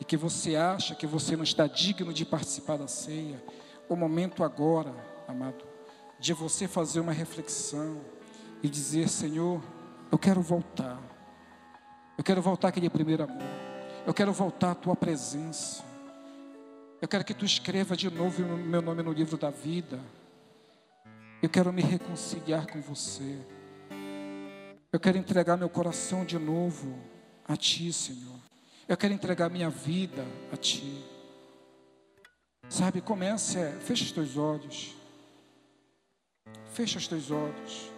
e que você acha que você não está digno de participar da ceia, o momento agora, amado, de você fazer uma reflexão e dizer, Senhor, eu quero voltar. Eu quero voltar aquele primeiro amor. Eu quero voltar à tua presença. Eu quero que tu escreva de novo o meu nome no livro da vida. Eu quero me reconciliar com você. Eu quero entregar meu coração de novo a ti, Senhor. Eu quero entregar minha vida a ti. Sabe, comece, é, fecha os teus olhos. Fecha os teus olhos.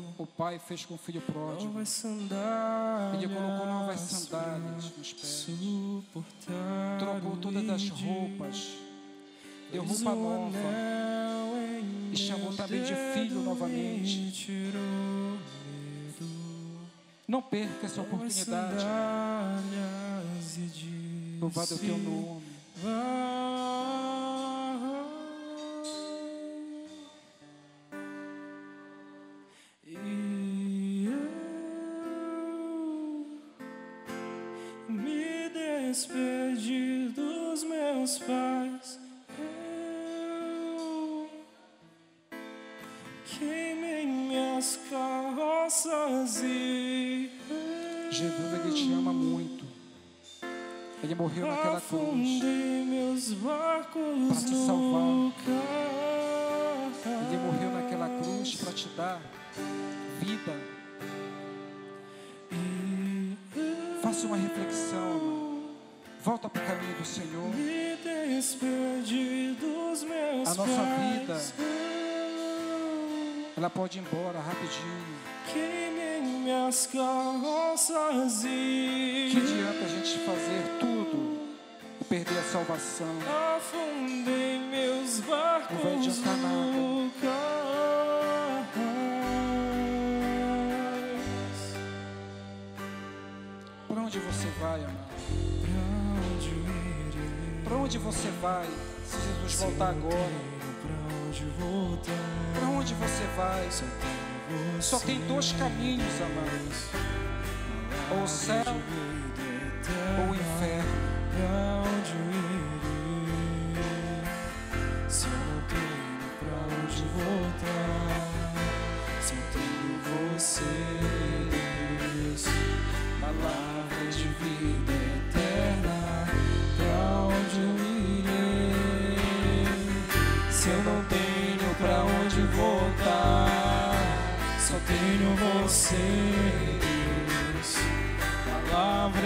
o pai fez com o filho pródigo. Ele colocou novas sandálias nos pés, trocou todas as roupas, deu roupa nova e chamou também de filho novamente. Não perca essa oportunidade. Louvado é o teu nome. Dois caminhos, amados: ou o céu ou o inferno.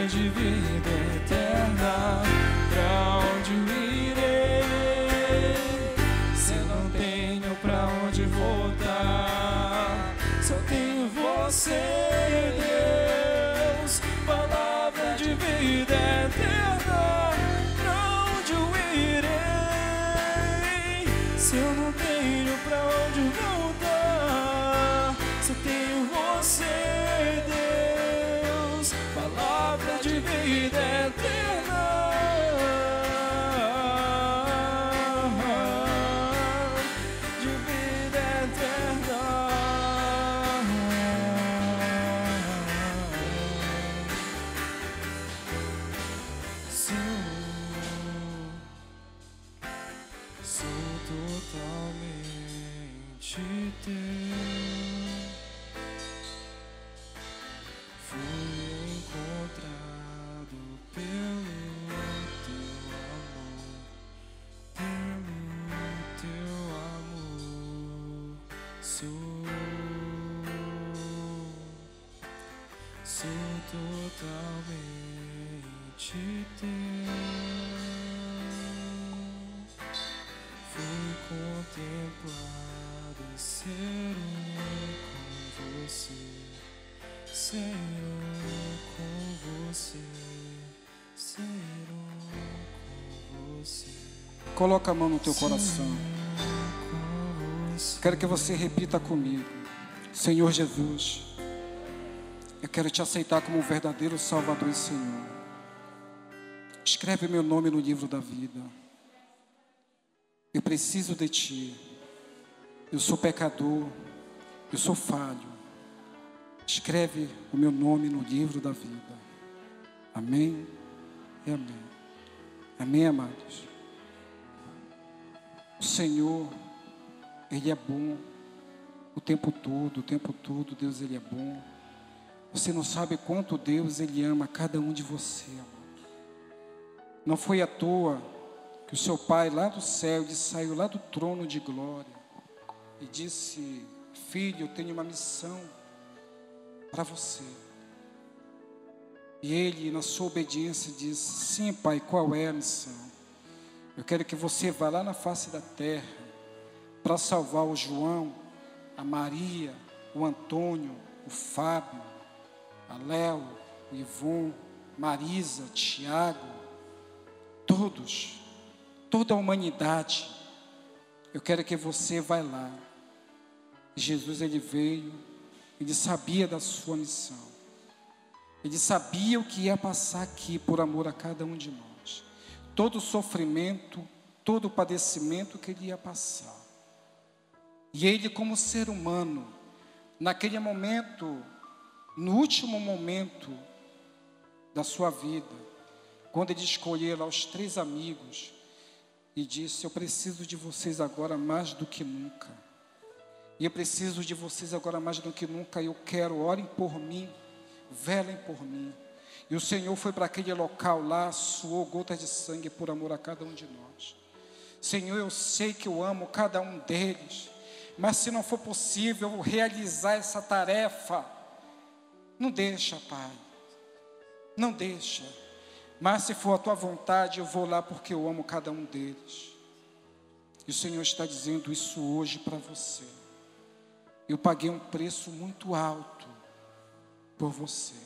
De vida Coloca a mão no teu coração. Quero que você repita comigo. Senhor Jesus, eu quero te aceitar como um verdadeiro Salvador e Senhor. Escreve meu nome no livro da vida. Eu preciso de Ti. Eu sou pecador. Eu sou falho. Escreve o meu nome no livro da vida. Amém e amém. Amém, amados. Senhor, Ele é bom o tempo todo, o tempo todo, Deus, Ele é bom. Você não sabe quanto Deus, Ele ama cada um de você, amado. Não foi à toa que o seu Pai lá do céu, ele saiu lá do trono de glória e disse: Filho, eu tenho uma missão para você. E ele, na sua obediência, disse: Sim, Pai, qual é a missão? Eu quero que você vá lá na face da terra para salvar o João, a Maria, o Antônio, o Fábio, a Léo, o Ivon, Marisa, Tiago, todos, toda a humanidade. Eu quero que você vá lá. Jesus ele veio, ele sabia da sua missão. Ele sabia o que ia passar aqui por amor a cada um de nós. Todo o sofrimento, todo o padecimento que ele ia passar. E ele, como ser humano, naquele momento, no último momento da sua vida, quando ele escolheu lá os três amigos e disse: Eu preciso de vocês agora mais do que nunca. E eu preciso de vocês agora mais do que nunca. Eu quero, orem por mim, velem por mim. E o Senhor foi para aquele local lá, suou gotas de sangue por amor a cada um de nós. Senhor, eu sei que eu amo cada um deles, mas se não for possível realizar essa tarefa, não deixa, Pai. Não deixa. Mas se for a tua vontade, eu vou lá porque eu amo cada um deles. E o Senhor está dizendo isso hoje para você. Eu paguei um preço muito alto por você.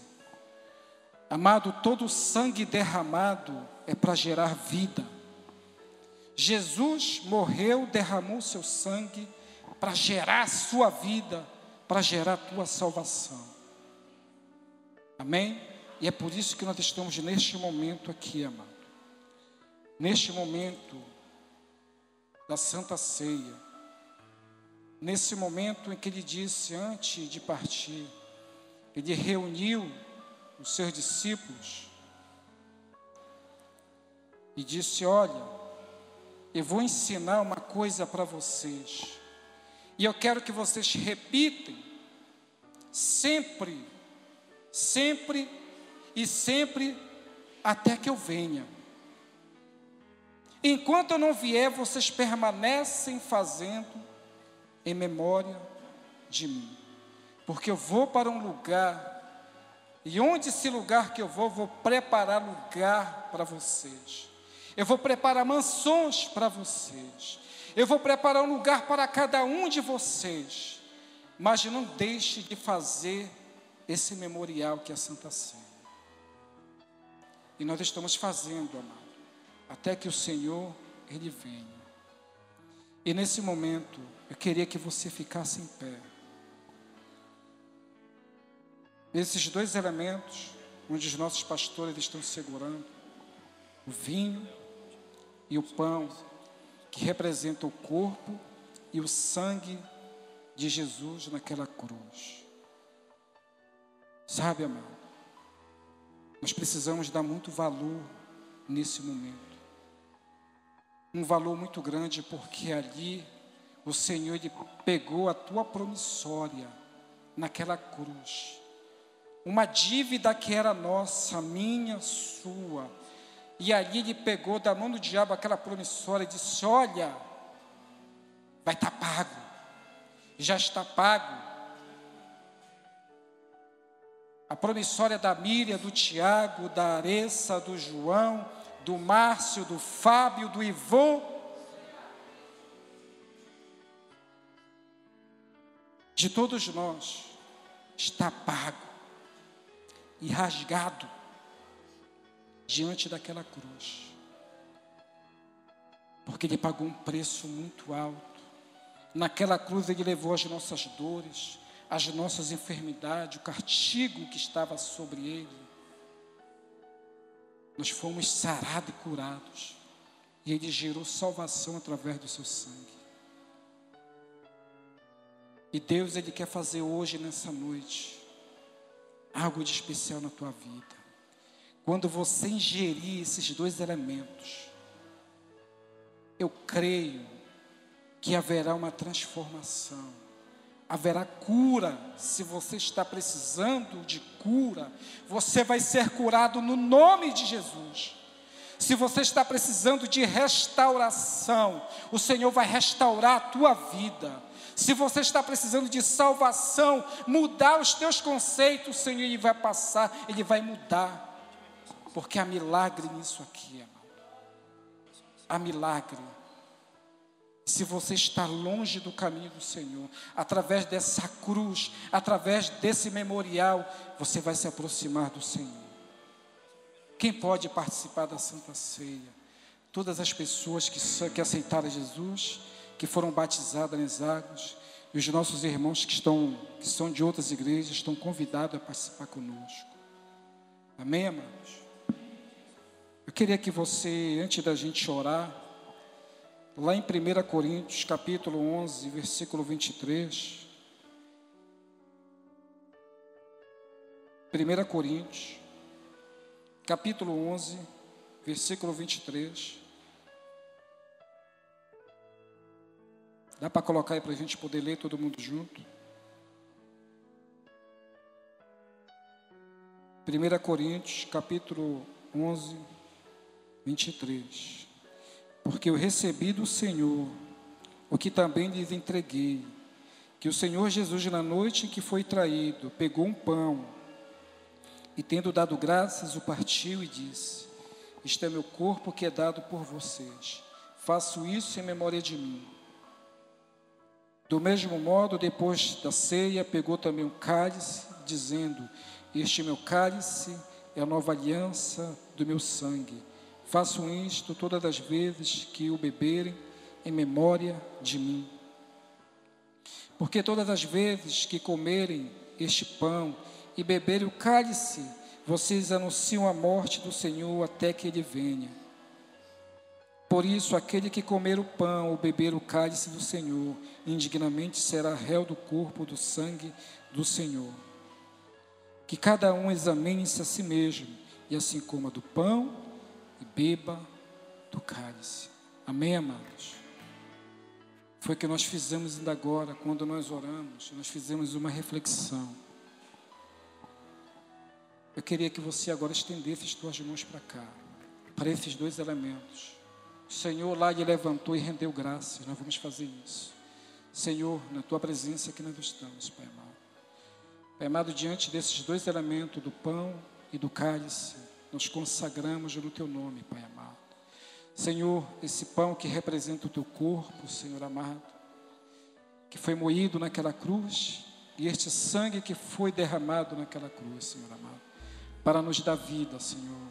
Amado, todo o sangue derramado é para gerar vida. Jesus morreu, derramou seu sangue para gerar a sua vida, para gerar a tua salvação. Amém? E é por isso que nós estamos neste momento aqui, amado. Neste momento da Santa Ceia. Nesse momento em que ele disse antes de partir, ele reuniu os seus discípulos e disse: Olha, eu vou ensinar uma coisa para vocês. E eu quero que vocês repitem sempre, sempre e sempre até que eu venha. Enquanto eu não vier, vocês permanecem fazendo em memória de mim. Porque eu vou para um lugar, e onde esse lugar que eu vou, vou preparar lugar para vocês. Eu vou preparar mansões para vocês. Eu vou preparar um lugar para cada um de vocês. Mas não deixe de fazer esse memorial que é a Santa Ceia. E nós estamos fazendo, amado, até que o Senhor ele venha. E nesse momento, eu queria que você ficasse em pé. Esses dois elementos, onde os nossos pastores estão segurando, o vinho e o pão, que representa o corpo e o sangue de Jesus naquela cruz. Sabe, amado, nós precisamos dar muito valor nesse momento. Um valor muito grande, porque ali o Senhor ele pegou a tua promissória naquela cruz. Uma dívida que era nossa, minha, sua, e ali ele pegou da mão do diabo aquela promissória e disse: Olha, vai estar tá pago, já está pago. A promissória da Miriam, do Tiago, da Aressa, do João, do Márcio, do Fábio, do Ivon. De todos nós, está pago e rasgado diante daquela cruz. Porque Ele pagou um preço muito alto. Naquela cruz Ele levou as nossas dores, as nossas enfermidades, o castigo que estava sobre Ele. Nós fomos sarados e curados. E Ele gerou salvação através do seu sangue. E Deus, Ele quer fazer hoje, nessa noite, algo de especial na tua vida. Quando você ingerir esses dois elementos, eu creio que haverá uma transformação, haverá cura. Se você está precisando de cura, você vai ser curado no nome de Jesus. Se você está precisando de restauração, o Senhor vai restaurar a tua vida. Se você está precisando de salvação, mudar os teus conceitos, o Senhor ele vai passar, ele vai mudar. Porque há milagre nisso aqui, irmão. Há milagre. Se você está longe do caminho do Senhor, através dessa cruz, através desse memorial, você vai se aproximar do Senhor. Quem pode participar da Santa Ceia? Todas as pessoas que, que aceitaram Jesus, que foram batizadas nas águas, e os nossos irmãos que estão que são de outras igrejas estão convidados a participar conosco. Amém, amados? Eu queria que você, antes da gente orar, lá em 1 Coríntios, capítulo 11, versículo 23. 1 Coríntios, capítulo 11, versículo 23. Dá para colocar aí para a gente poder ler todo mundo junto? 1 Coríntios, capítulo 11, 23. Porque eu recebi do Senhor o que também lhes entreguei, que o Senhor Jesus, na noite em que foi traído, pegou um pão e, tendo dado graças, o partiu e disse: Este é meu corpo que é dado por vocês. Faço isso em memória de mim. Do mesmo modo, depois da ceia, pegou também um cálice, dizendo: Este meu cálice é a nova aliança do meu sangue Façam isto todas as vezes que o beberem em memória de mim. Porque todas as vezes que comerem este pão e beberem o cálice, vocês anunciam a morte do Senhor até que ele venha. Por isso, aquele que comer o pão ou beber o cálice do Senhor, indignamente será réu do corpo do sangue do Senhor. Que cada um examine-se a si mesmo, e assim coma do pão e beba do cálice. Amém, amados? Foi o que nós fizemos ainda agora, quando nós oramos, nós fizemos uma reflexão. Eu queria que você agora estendesse as tuas mãos para cá, para esses dois elementos. O Senhor lá lhe levantou e rendeu graças, nós vamos fazer isso. Senhor, na tua presença aqui nós estamos, Pai amado. Pai amado, diante desses dois elementos, do pão e do cálice, nós consagramos no teu nome, Pai amado. Senhor, esse pão que representa o teu corpo, Senhor amado, que foi moído naquela cruz, e este sangue que foi derramado naquela cruz, Senhor amado, para nos dar vida, Senhor.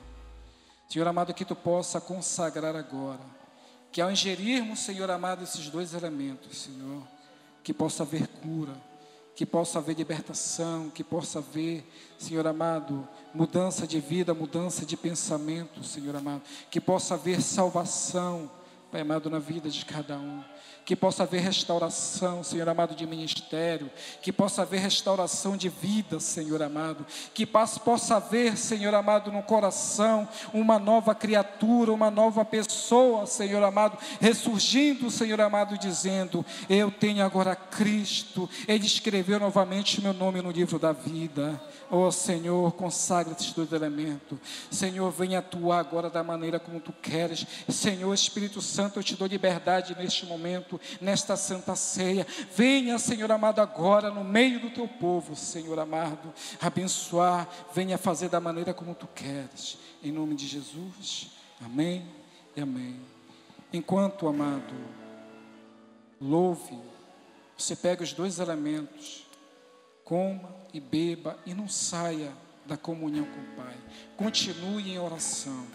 Senhor amado, que tu possa consagrar agora, que ao ingerirmos, Senhor amado, esses dois elementos, Senhor, que possa haver cura, que possa haver libertação, que possa haver, Senhor amado, mudança de vida, mudança de pensamento, Senhor amado, que possa haver salvação, Pai amado, na vida de cada um que possa haver restauração, Senhor amado, de ministério, que possa haver restauração de vida, Senhor amado, que possa haver, Senhor amado, no coração uma nova criatura, uma nova pessoa, Senhor amado, ressurgindo, Senhor amado, dizendo: Eu tenho agora Cristo, Ele escreveu novamente o meu nome no livro da vida. Oh Senhor, consagra-te todo elemento. Senhor, venha atuar agora da maneira como tu queres. Senhor, Espírito Santo, eu te dou liberdade neste momento nesta santa ceia. Venha, Senhor amado, agora no meio do teu povo, Senhor amado, abençoar, venha fazer da maneira como tu queres, em nome de Jesus. Amém e amém. Enquanto, amado, louve, você pega os dois elementos, coma e beba e não saia da comunhão com o Pai. Continue em oração.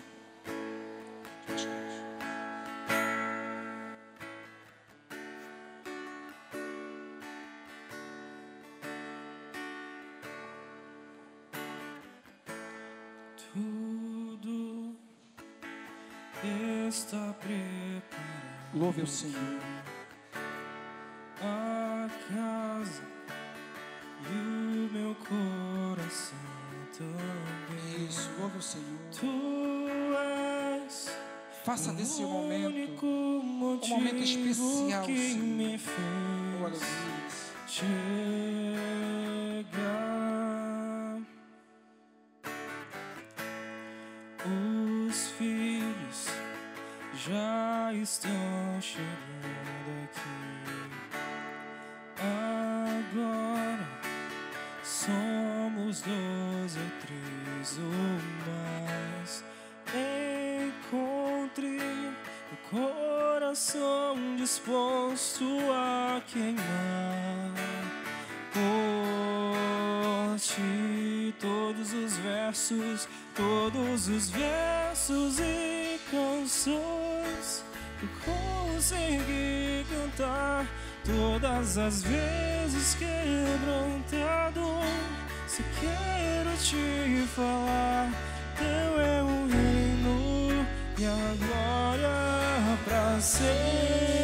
Senhor. todos os versos e canções consegui cantar todas as vezes quebrantado. Se quero te falar, teu é o reino e a glória pra sempre.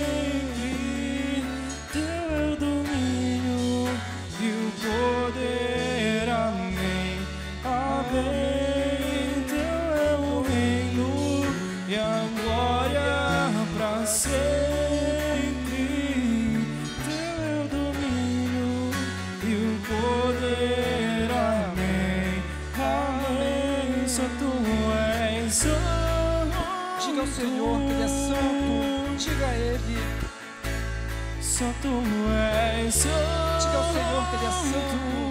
Tu és Diga ao Senhor que Ele é santo.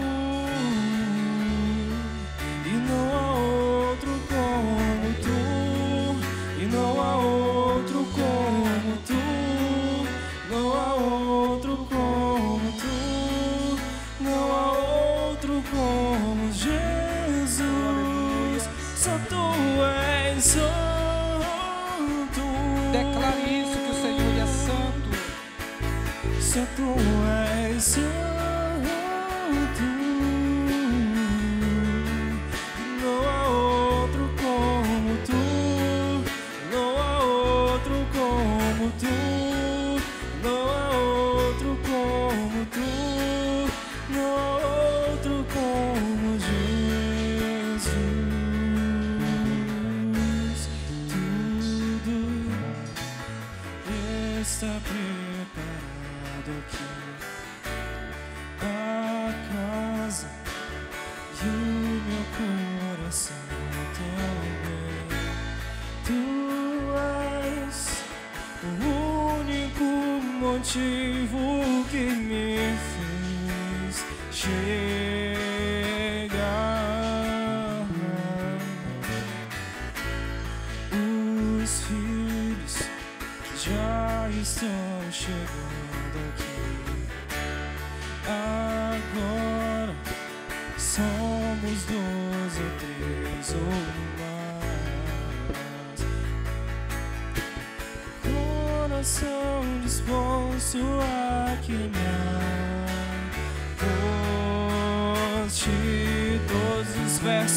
motivo que me fez chegar.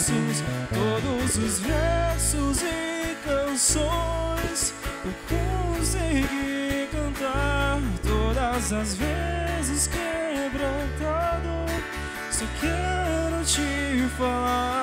versos, todos os versos e canções. Eu consegui cantar todas as vezes quebrantado. Só quero te falar.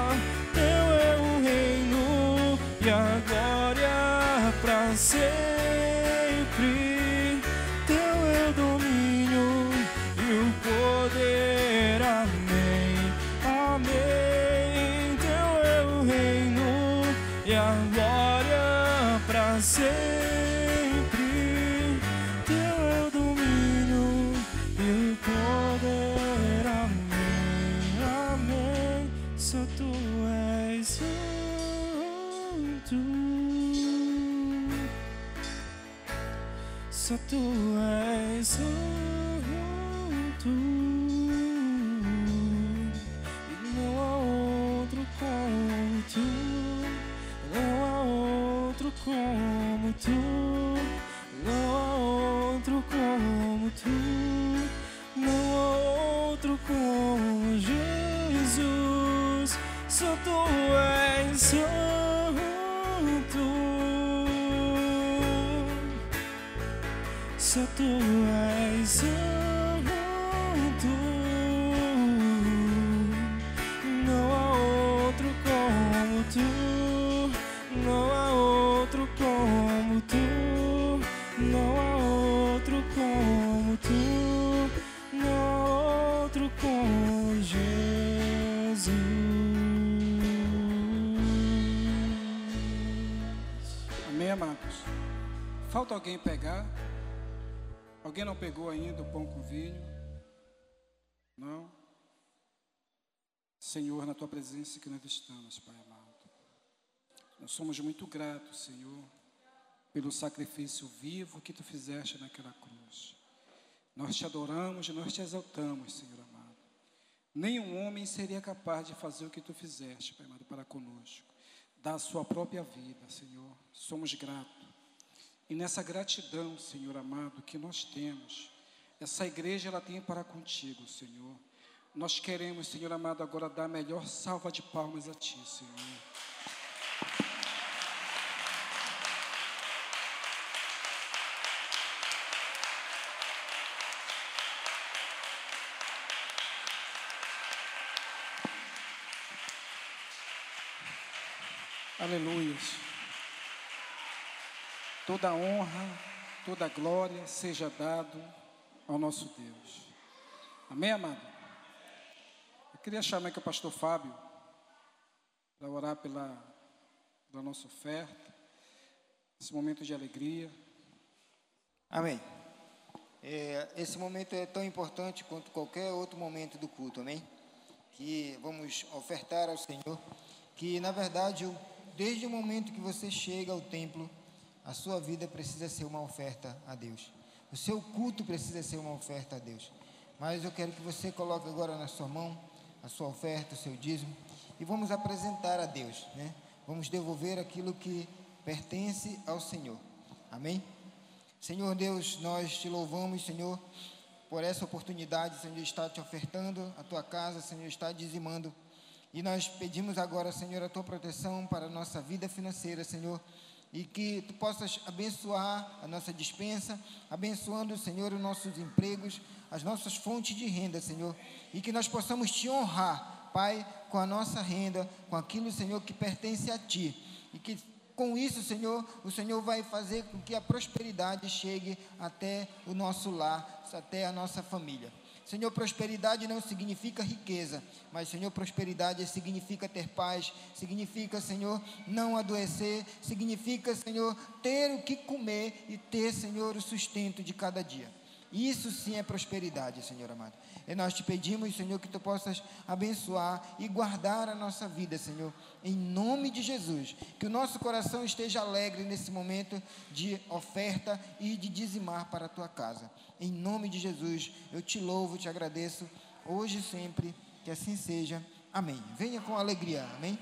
Só pegou ainda o pão com vinho? Não? Senhor, na tua presença que nós estamos, Pai amado. Nós somos muito gratos, Senhor, pelo sacrifício vivo que tu fizeste naquela cruz. Nós te adoramos nós te exaltamos, Senhor amado. Nenhum homem seria capaz de fazer o que tu fizeste, Pai amado, para conosco. Da sua própria vida, Senhor. Somos gratos. E nessa gratidão, Senhor amado, que nós temos, essa igreja ela tem para contigo, Senhor. Nós queremos, Senhor amado, agora dar a melhor salva de palmas a Ti, Senhor. Aleluia. Toda honra, toda glória seja dado ao nosso Deus. Amém, amado? Eu queria chamar aqui o pastor Fábio para orar pela, pela nossa oferta, esse momento de alegria. Amém. É, esse momento é tão importante quanto qualquer outro momento do culto, amém? Que vamos ofertar ao Senhor, que na verdade, desde o momento que você chega ao templo, a sua vida precisa ser uma oferta a Deus. O seu culto precisa ser uma oferta a Deus. Mas eu quero que você coloque agora na sua mão a sua oferta, o seu dízimo, e vamos apresentar a Deus, né? Vamos devolver aquilo que pertence ao Senhor. Amém? Senhor Deus, nós te louvamos, Senhor, por essa oportunidade, Senhor, estar te ofertando a tua casa, Senhor, está dizimando. E nós pedimos agora, Senhor, a tua proteção para a nossa vida financeira, Senhor, e que tu possas abençoar a nossa dispensa, abençoando, Senhor, os nossos empregos, as nossas fontes de renda, Senhor, e que nós possamos te honrar, Pai, com a nossa renda, com aquilo, Senhor, que pertence a ti, e que com isso, Senhor, o Senhor vai fazer com que a prosperidade chegue até o nosso lar, até a nossa família. Senhor, prosperidade não significa riqueza, mas, Senhor, prosperidade significa ter paz, significa, Senhor, não adoecer, significa, Senhor, ter o que comer e ter, Senhor, o sustento de cada dia. Isso sim é prosperidade, Senhor amado. E nós te pedimos, Senhor, que tu possas abençoar e guardar a nossa vida, Senhor, em nome de Jesus. Que o nosso coração esteja alegre nesse momento de oferta e de dizimar para a tua casa. Em nome de Jesus, eu te louvo, te agradeço, hoje e sempre, que assim seja. Amém. Venha com alegria. Amém.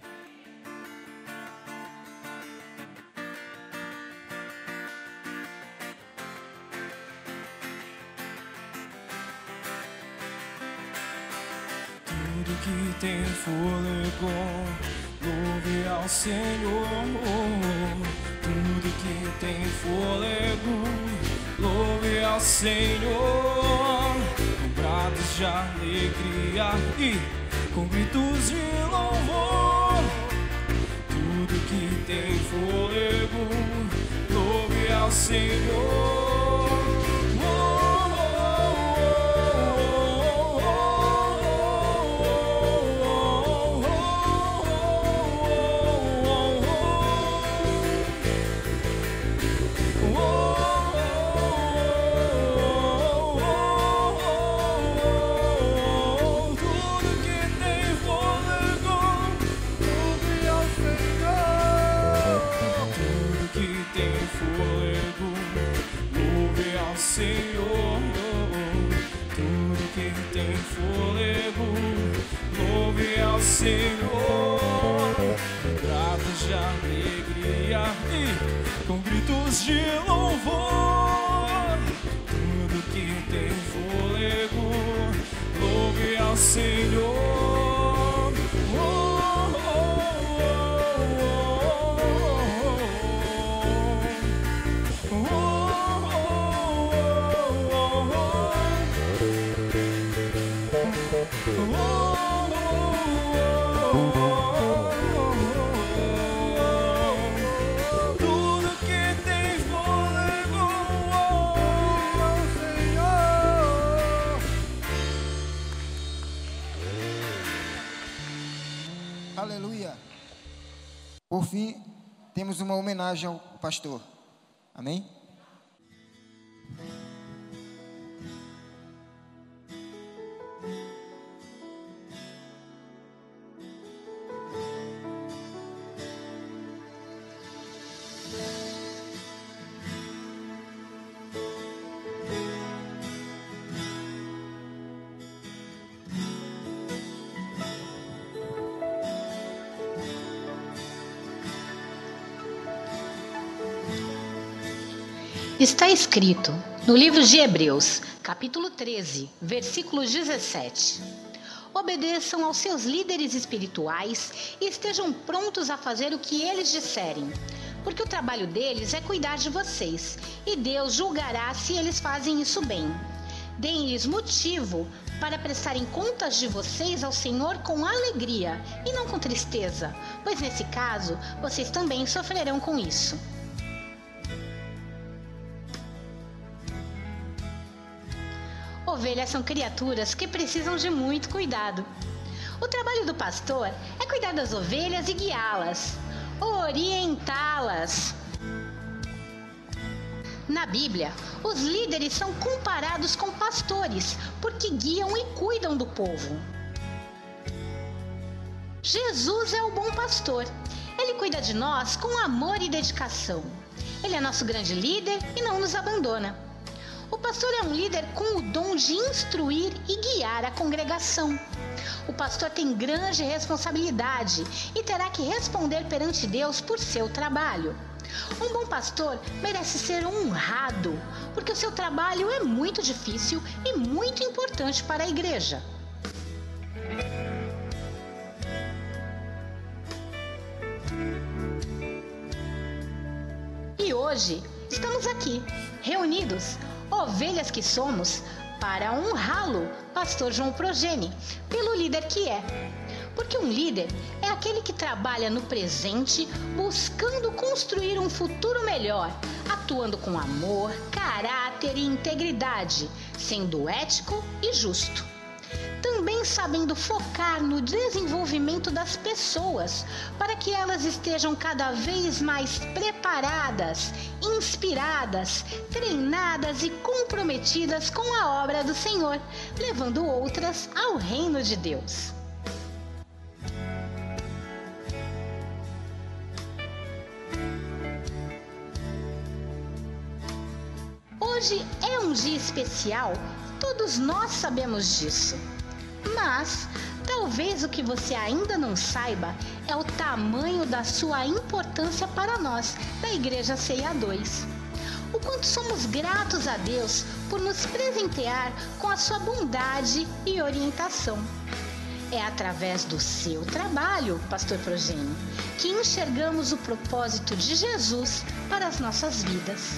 Que tem fôlego, louve ao Senhor. Tudo que tem fôlego, louve ao Senhor. Com pratos de alegria e com gritos de louvor. Tudo que tem fôlego, louve ao Senhor. Senhor, gratos de alegria e com gritos de louvor. Tudo que tem fôlego, louve ao Senhor. Uma homenagem ao pastor. Amém? Está escrito no livro de Hebreus, capítulo 13, versículo 17: Obedeçam aos seus líderes espirituais e estejam prontos a fazer o que eles disserem, porque o trabalho deles é cuidar de vocês, e Deus julgará se eles fazem isso bem. Deem-lhes motivo para prestarem contas de vocês ao Senhor com alegria e não com tristeza, pois nesse caso vocês também sofrerão com isso. Ovelhas são criaturas que precisam de muito cuidado. O trabalho do pastor é cuidar das ovelhas e guiá-las, orientá-las. Na Bíblia, os líderes são comparados com pastores, porque guiam e cuidam do povo. Jesus é o bom pastor. Ele cuida de nós com amor e dedicação. Ele é nosso grande líder e não nos abandona. O pastor é um líder com o dom de instruir e guiar a congregação. O pastor tem grande responsabilidade e terá que responder perante Deus por seu trabalho. Um bom pastor merece ser honrado, porque o seu trabalho é muito difícil e muito importante para a igreja. E hoje estamos aqui, reunidos, ovelhas que somos, para honrá-lo, Pastor João Progene, pelo líder que é. Porque um líder é aquele que trabalha no presente, buscando construir um futuro melhor, atuando com amor, caráter e integridade, sendo ético e justo também sabendo focar no desenvolvimento das pessoas, para que elas estejam cada vez mais preparadas, inspiradas, treinadas e comprometidas com a obra do Senhor, levando outras ao reino de Deus. Hoje é um dia especial, todos nós sabemos disso. Mas talvez o que você ainda não saiba é o tamanho da sua importância para nós, da Igreja CA2. O quanto somos gratos a Deus por nos presentear com a sua bondade e orientação. É através do seu trabalho, Pastor Progênio, que enxergamos o propósito de Jesus para as nossas vidas.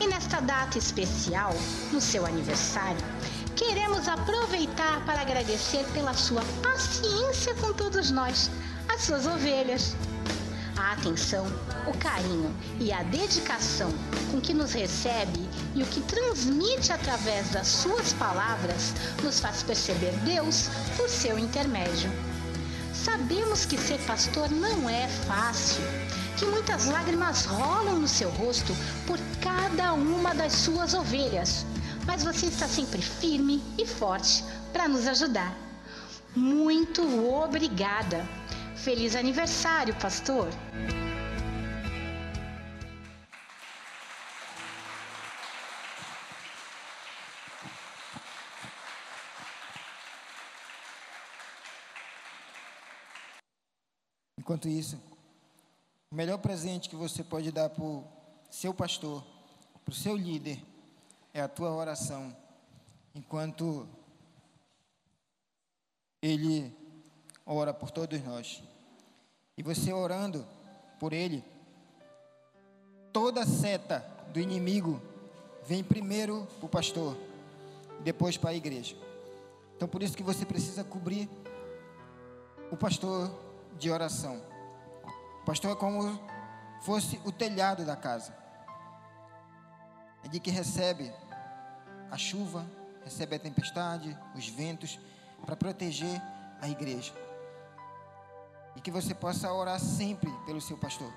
E nesta data especial, no seu aniversário, queremos aproveitar para agradecer pela sua paciência com todos nós, as suas ovelhas. A atenção, o carinho e a dedicação com que nos recebe e o que transmite através das suas palavras nos faz perceber Deus por seu intermédio. Sabemos que ser pastor não é fácil, que muitas lágrimas rolam no seu rosto por cada uma das suas ovelhas, mas você está sempre firme e forte para nos ajudar. Muito obrigada! Feliz aniversário, pastor! Enquanto isso, o melhor presente que você pode dar para o seu pastor, para o seu líder, é a tua oração, enquanto ele ora por todos nós. E você orando por ele, toda seta do inimigo vem primeiro para o pastor, depois para a igreja. Então por isso que você precisa cobrir o pastor de oração. O pastor é como fosse o telhado da casa. É de que recebe a chuva, recebe a tempestade, os ventos, para proteger a igreja. E que você possa orar sempre pelo seu pastor.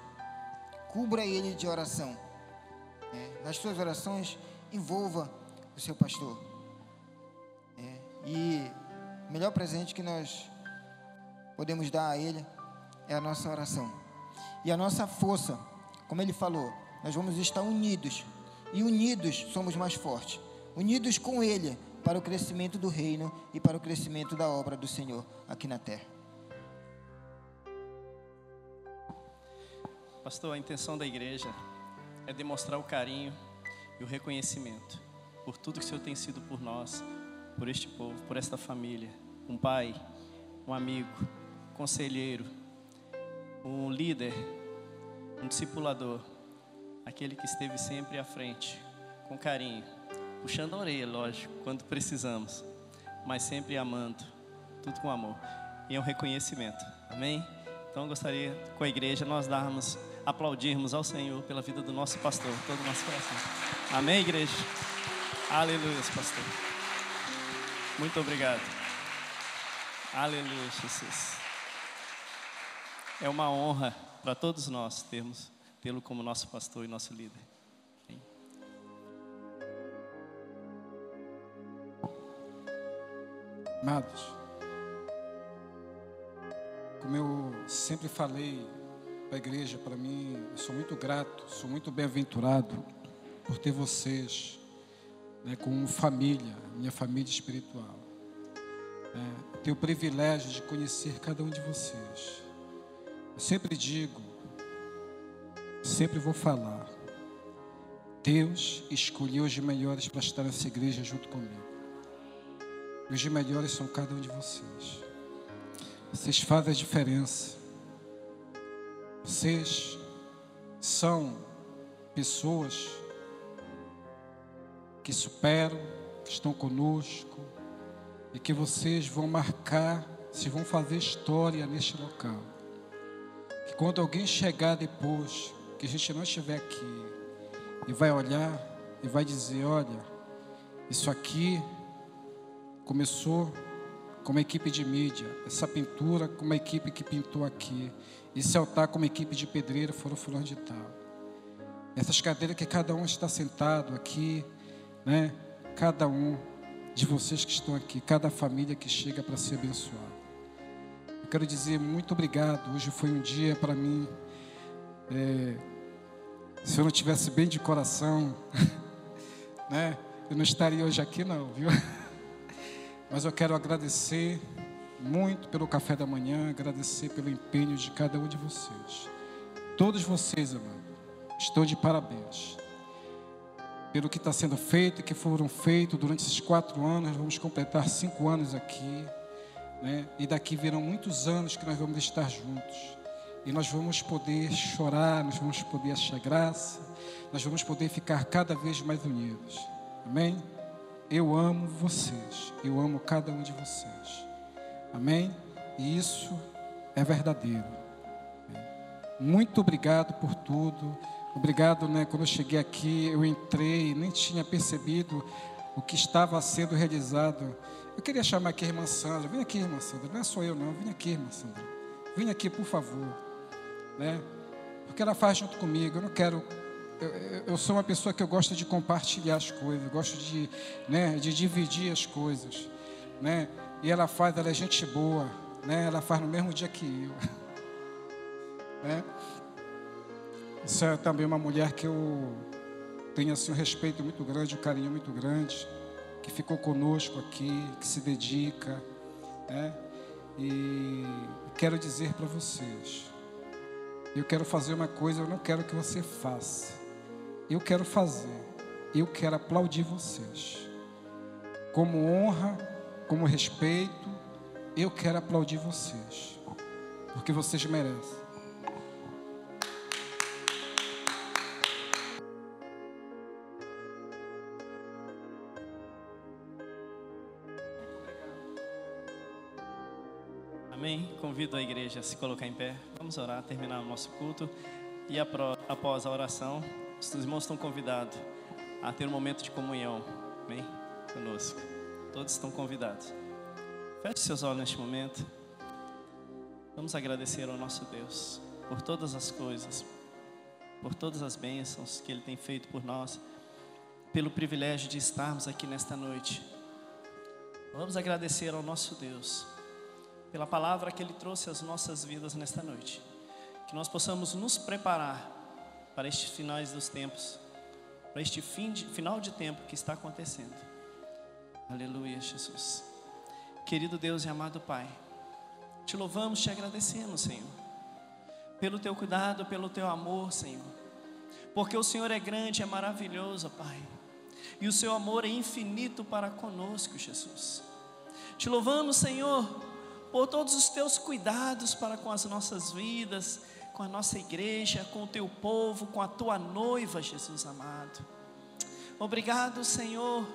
Cubra ele de oração. É, nas suas orações, envolva o seu pastor. É, e o melhor presente que nós podemos dar a ele é a nossa oração. E a nossa força, como ele falou, nós vamos estar unidos. E unidos somos mais fortes. Unidos com ele para o crescimento do reino e para o crescimento da obra do Senhor aqui na terra. Pastor, a intenção da igreja é demonstrar o carinho e o reconhecimento por tudo que o Senhor tem sido por nós, por este povo, por esta família. Um pai, um amigo, conselheiro, um líder, um discipulador, aquele que esteve sempre à frente, com carinho, puxando a orelha, lógico, quando precisamos, mas sempre amando, tudo com amor. E é um reconhecimento. Amém? Então eu gostaria, com a igreja, nós darmos aplaudirmos ao Senhor pela vida do nosso pastor, todo o nosso coração. Amém, igreja? Aleluia, pastor. Muito obrigado. Aleluia, Jesus. É uma honra para todos nós termos tê-lo como nosso pastor e nosso líder. Amados, como eu sempre falei para a igreja, para mim, eu sou muito grato, sou muito bem-aventurado por ter vocês né, como família, minha família espiritual. É, tenho o privilégio de conhecer cada um de vocês. Eu sempre digo, sempre vou falar. Deus escolheu os melhores para estar nessa igreja junto comigo. Os melhores são cada um de vocês. Vocês fazem a diferença. Vocês são pessoas que superam, que estão conosco e que vocês vão marcar, se vão fazer história neste local. Que quando alguém chegar depois, que a gente não estiver aqui, e vai olhar e vai dizer: olha, isso aqui começou com uma equipe de mídia, essa pintura com uma equipe que pintou aqui. Esse altar com uma equipe de pedreiro foram fulano de tal. Essas cadeiras que cada um está sentado aqui, né? Cada um de vocês que estão aqui, cada família que chega para ser abençoada. Eu quero dizer muito obrigado. Hoje foi um dia para mim. É, se eu não tivesse bem de coração, né? Eu não estaria hoje aqui não, viu? Mas eu quero agradecer muito pelo café da manhã, agradecer pelo empenho de cada um de vocês. Todos vocês, amado, estão de parabéns. Pelo que está sendo feito e que foram feitos durante esses quatro anos, vamos completar cinco anos aqui. Né? E daqui virão muitos anos que nós vamos estar juntos. E nós vamos poder chorar, nós vamos poder achar graça, nós vamos poder ficar cada vez mais unidos. Amém? Eu amo vocês, eu amo cada um de vocês. Amém? E isso é verdadeiro. Muito obrigado por tudo. Obrigado, né? Quando eu cheguei aqui, eu entrei, nem tinha percebido o que estava sendo realizado. Eu queria chamar aqui a irmã Sandra. Vem aqui, irmã Sandra. Não é só eu, não. Vem aqui, irmã Sandra. Vem aqui, por favor. Né? Porque ela faz junto comigo. Eu não quero. Eu, eu sou uma pessoa que eu gosto de compartilhar as coisas, gosto de, né, de dividir as coisas, né? E ela faz, ela é gente boa, né? Ela faz no mesmo dia que eu. Né? Isso é também uma mulher que eu tenho assim um respeito muito grande, um carinho muito grande, que ficou conosco aqui, que se dedica, né? E quero dizer para vocês, Eu quero fazer uma coisa, eu não quero que você faça. Eu quero fazer. Eu quero aplaudir vocês. Como honra, como respeito, eu quero aplaudir vocês. Porque vocês merecem. Amém. Convido a igreja a se colocar em pé. Vamos orar, terminar o nosso culto. E após a oração, os irmãos estão convidados a ter um momento de comunhão. Amém? Conosco. Todos estão convidados. Feche seus olhos neste momento. Vamos agradecer ao nosso Deus por todas as coisas, por todas as bênçãos que Ele tem feito por nós, pelo privilégio de estarmos aqui nesta noite. Vamos agradecer ao nosso Deus pela palavra que Ele trouxe às nossas vidas nesta noite. Que nós possamos nos preparar para estes finais dos tempos, para este fim de, final de tempo que está acontecendo. Aleluia, Jesus. Querido Deus e amado Pai, te louvamos, te agradecemos, Senhor, pelo teu cuidado, pelo teu amor, Senhor, porque o Senhor é grande, é maravilhoso, Pai, e o seu amor é infinito para conosco, Jesus. Te louvamos, Senhor, por todos os teus cuidados para com as nossas vidas, com a nossa igreja, com o teu povo, com a tua noiva, Jesus amado. Obrigado, Senhor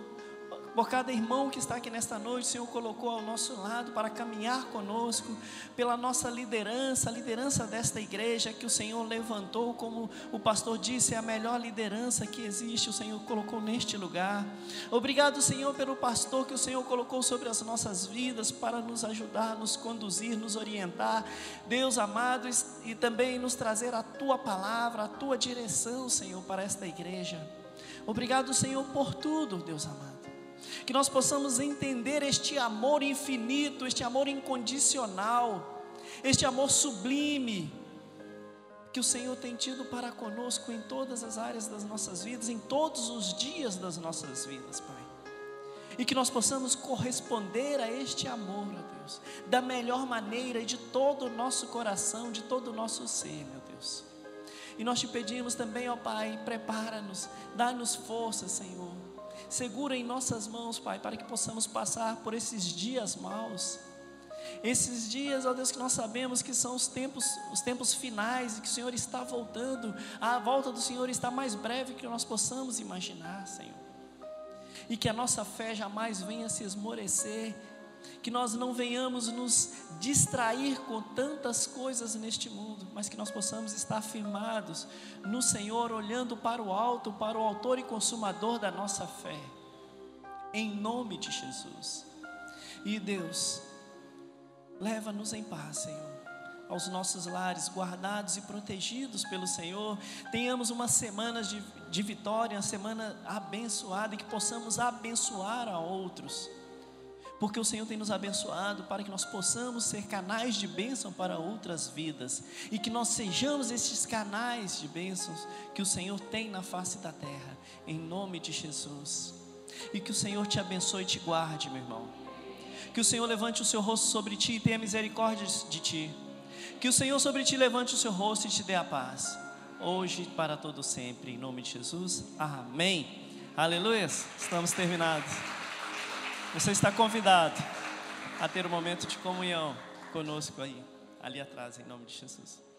por cada irmão que está aqui nesta noite, o Senhor colocou ao nosso lado para caminhar conosco, pela nossa liderança, a liderança desta igreja que o Senhor levantou, como o pastor disse, é a melhor liderança que existe, o Senhor colocou neste lugar. Obrigado, Senhor, pelo pastor que o Senhor colocou sobre as nossas vidas para nos ajudar, nos conduzir, nos orientar, Deus amado, e também nos trazer a tua palavra, a tua direção, Senhor, para esta igreja. Obrigado, Senhor, por tudo, Deus amado que nós possamos entender este amor infinito, este amor incondicional, este amor sublime que o Senhor tem tido para conosco em todas as áreas das nossas vidas, em todos os dias das nossas vidas, Pai. E que nós possamos corresponder a este amor, ó Deus, da melhor maneira e de todo o nosso coração, de todo o nosso ser, meu Deus. E nós te pedimos também, ó Pai, prepara-nos, dá-nos força, Senhor segura em nossas mãos, Pai, para que possamos passar por esses dias maus. Esses dias, ó Deus, que nós sabemos que são os tempos, os tempos finais e que o Senhor está voltando, a volta do Senhor está mais breve que nós possamos imaginar, Senhor. E que a nossa fé jamais venha se esmorecer, que nós não venhamos nos distrair com tantas coisas neste mundo, mas que nós possamos estar firmados no Senhor, olhando para o alto, para o Autor e Consumador da nossa fé, em nome de Jesus. E Deus, leva-nos em paz, Senhor aos nossos lares, guardados e protegidos pelo Senhor. Tenhamos uma semana de, de vitória, uma semana abençoada e que possamos abençoar a outros porque o Senhor tem nos abençoado para que nós possamos ser canais de bênção para outras vidas e que nós sejamos esses canais de bênçãos que o Senhor tem na face da terra, em nome de Jesus. E que o Senhor te abençoe e te guarde, meu irmão. Que o Senhor levante o seu rosto sobre ti e tenha misericórdia de ti. Que o Senhor sobre ti levante o seu rosto e te dê a paz. Hoje para todo sempre, em nome de Jesus. Amém. Aleluia. Estamos terminados. Você está convidado a ter um momento de comunhão conosco aí, ali atrás, em nome de Jesus.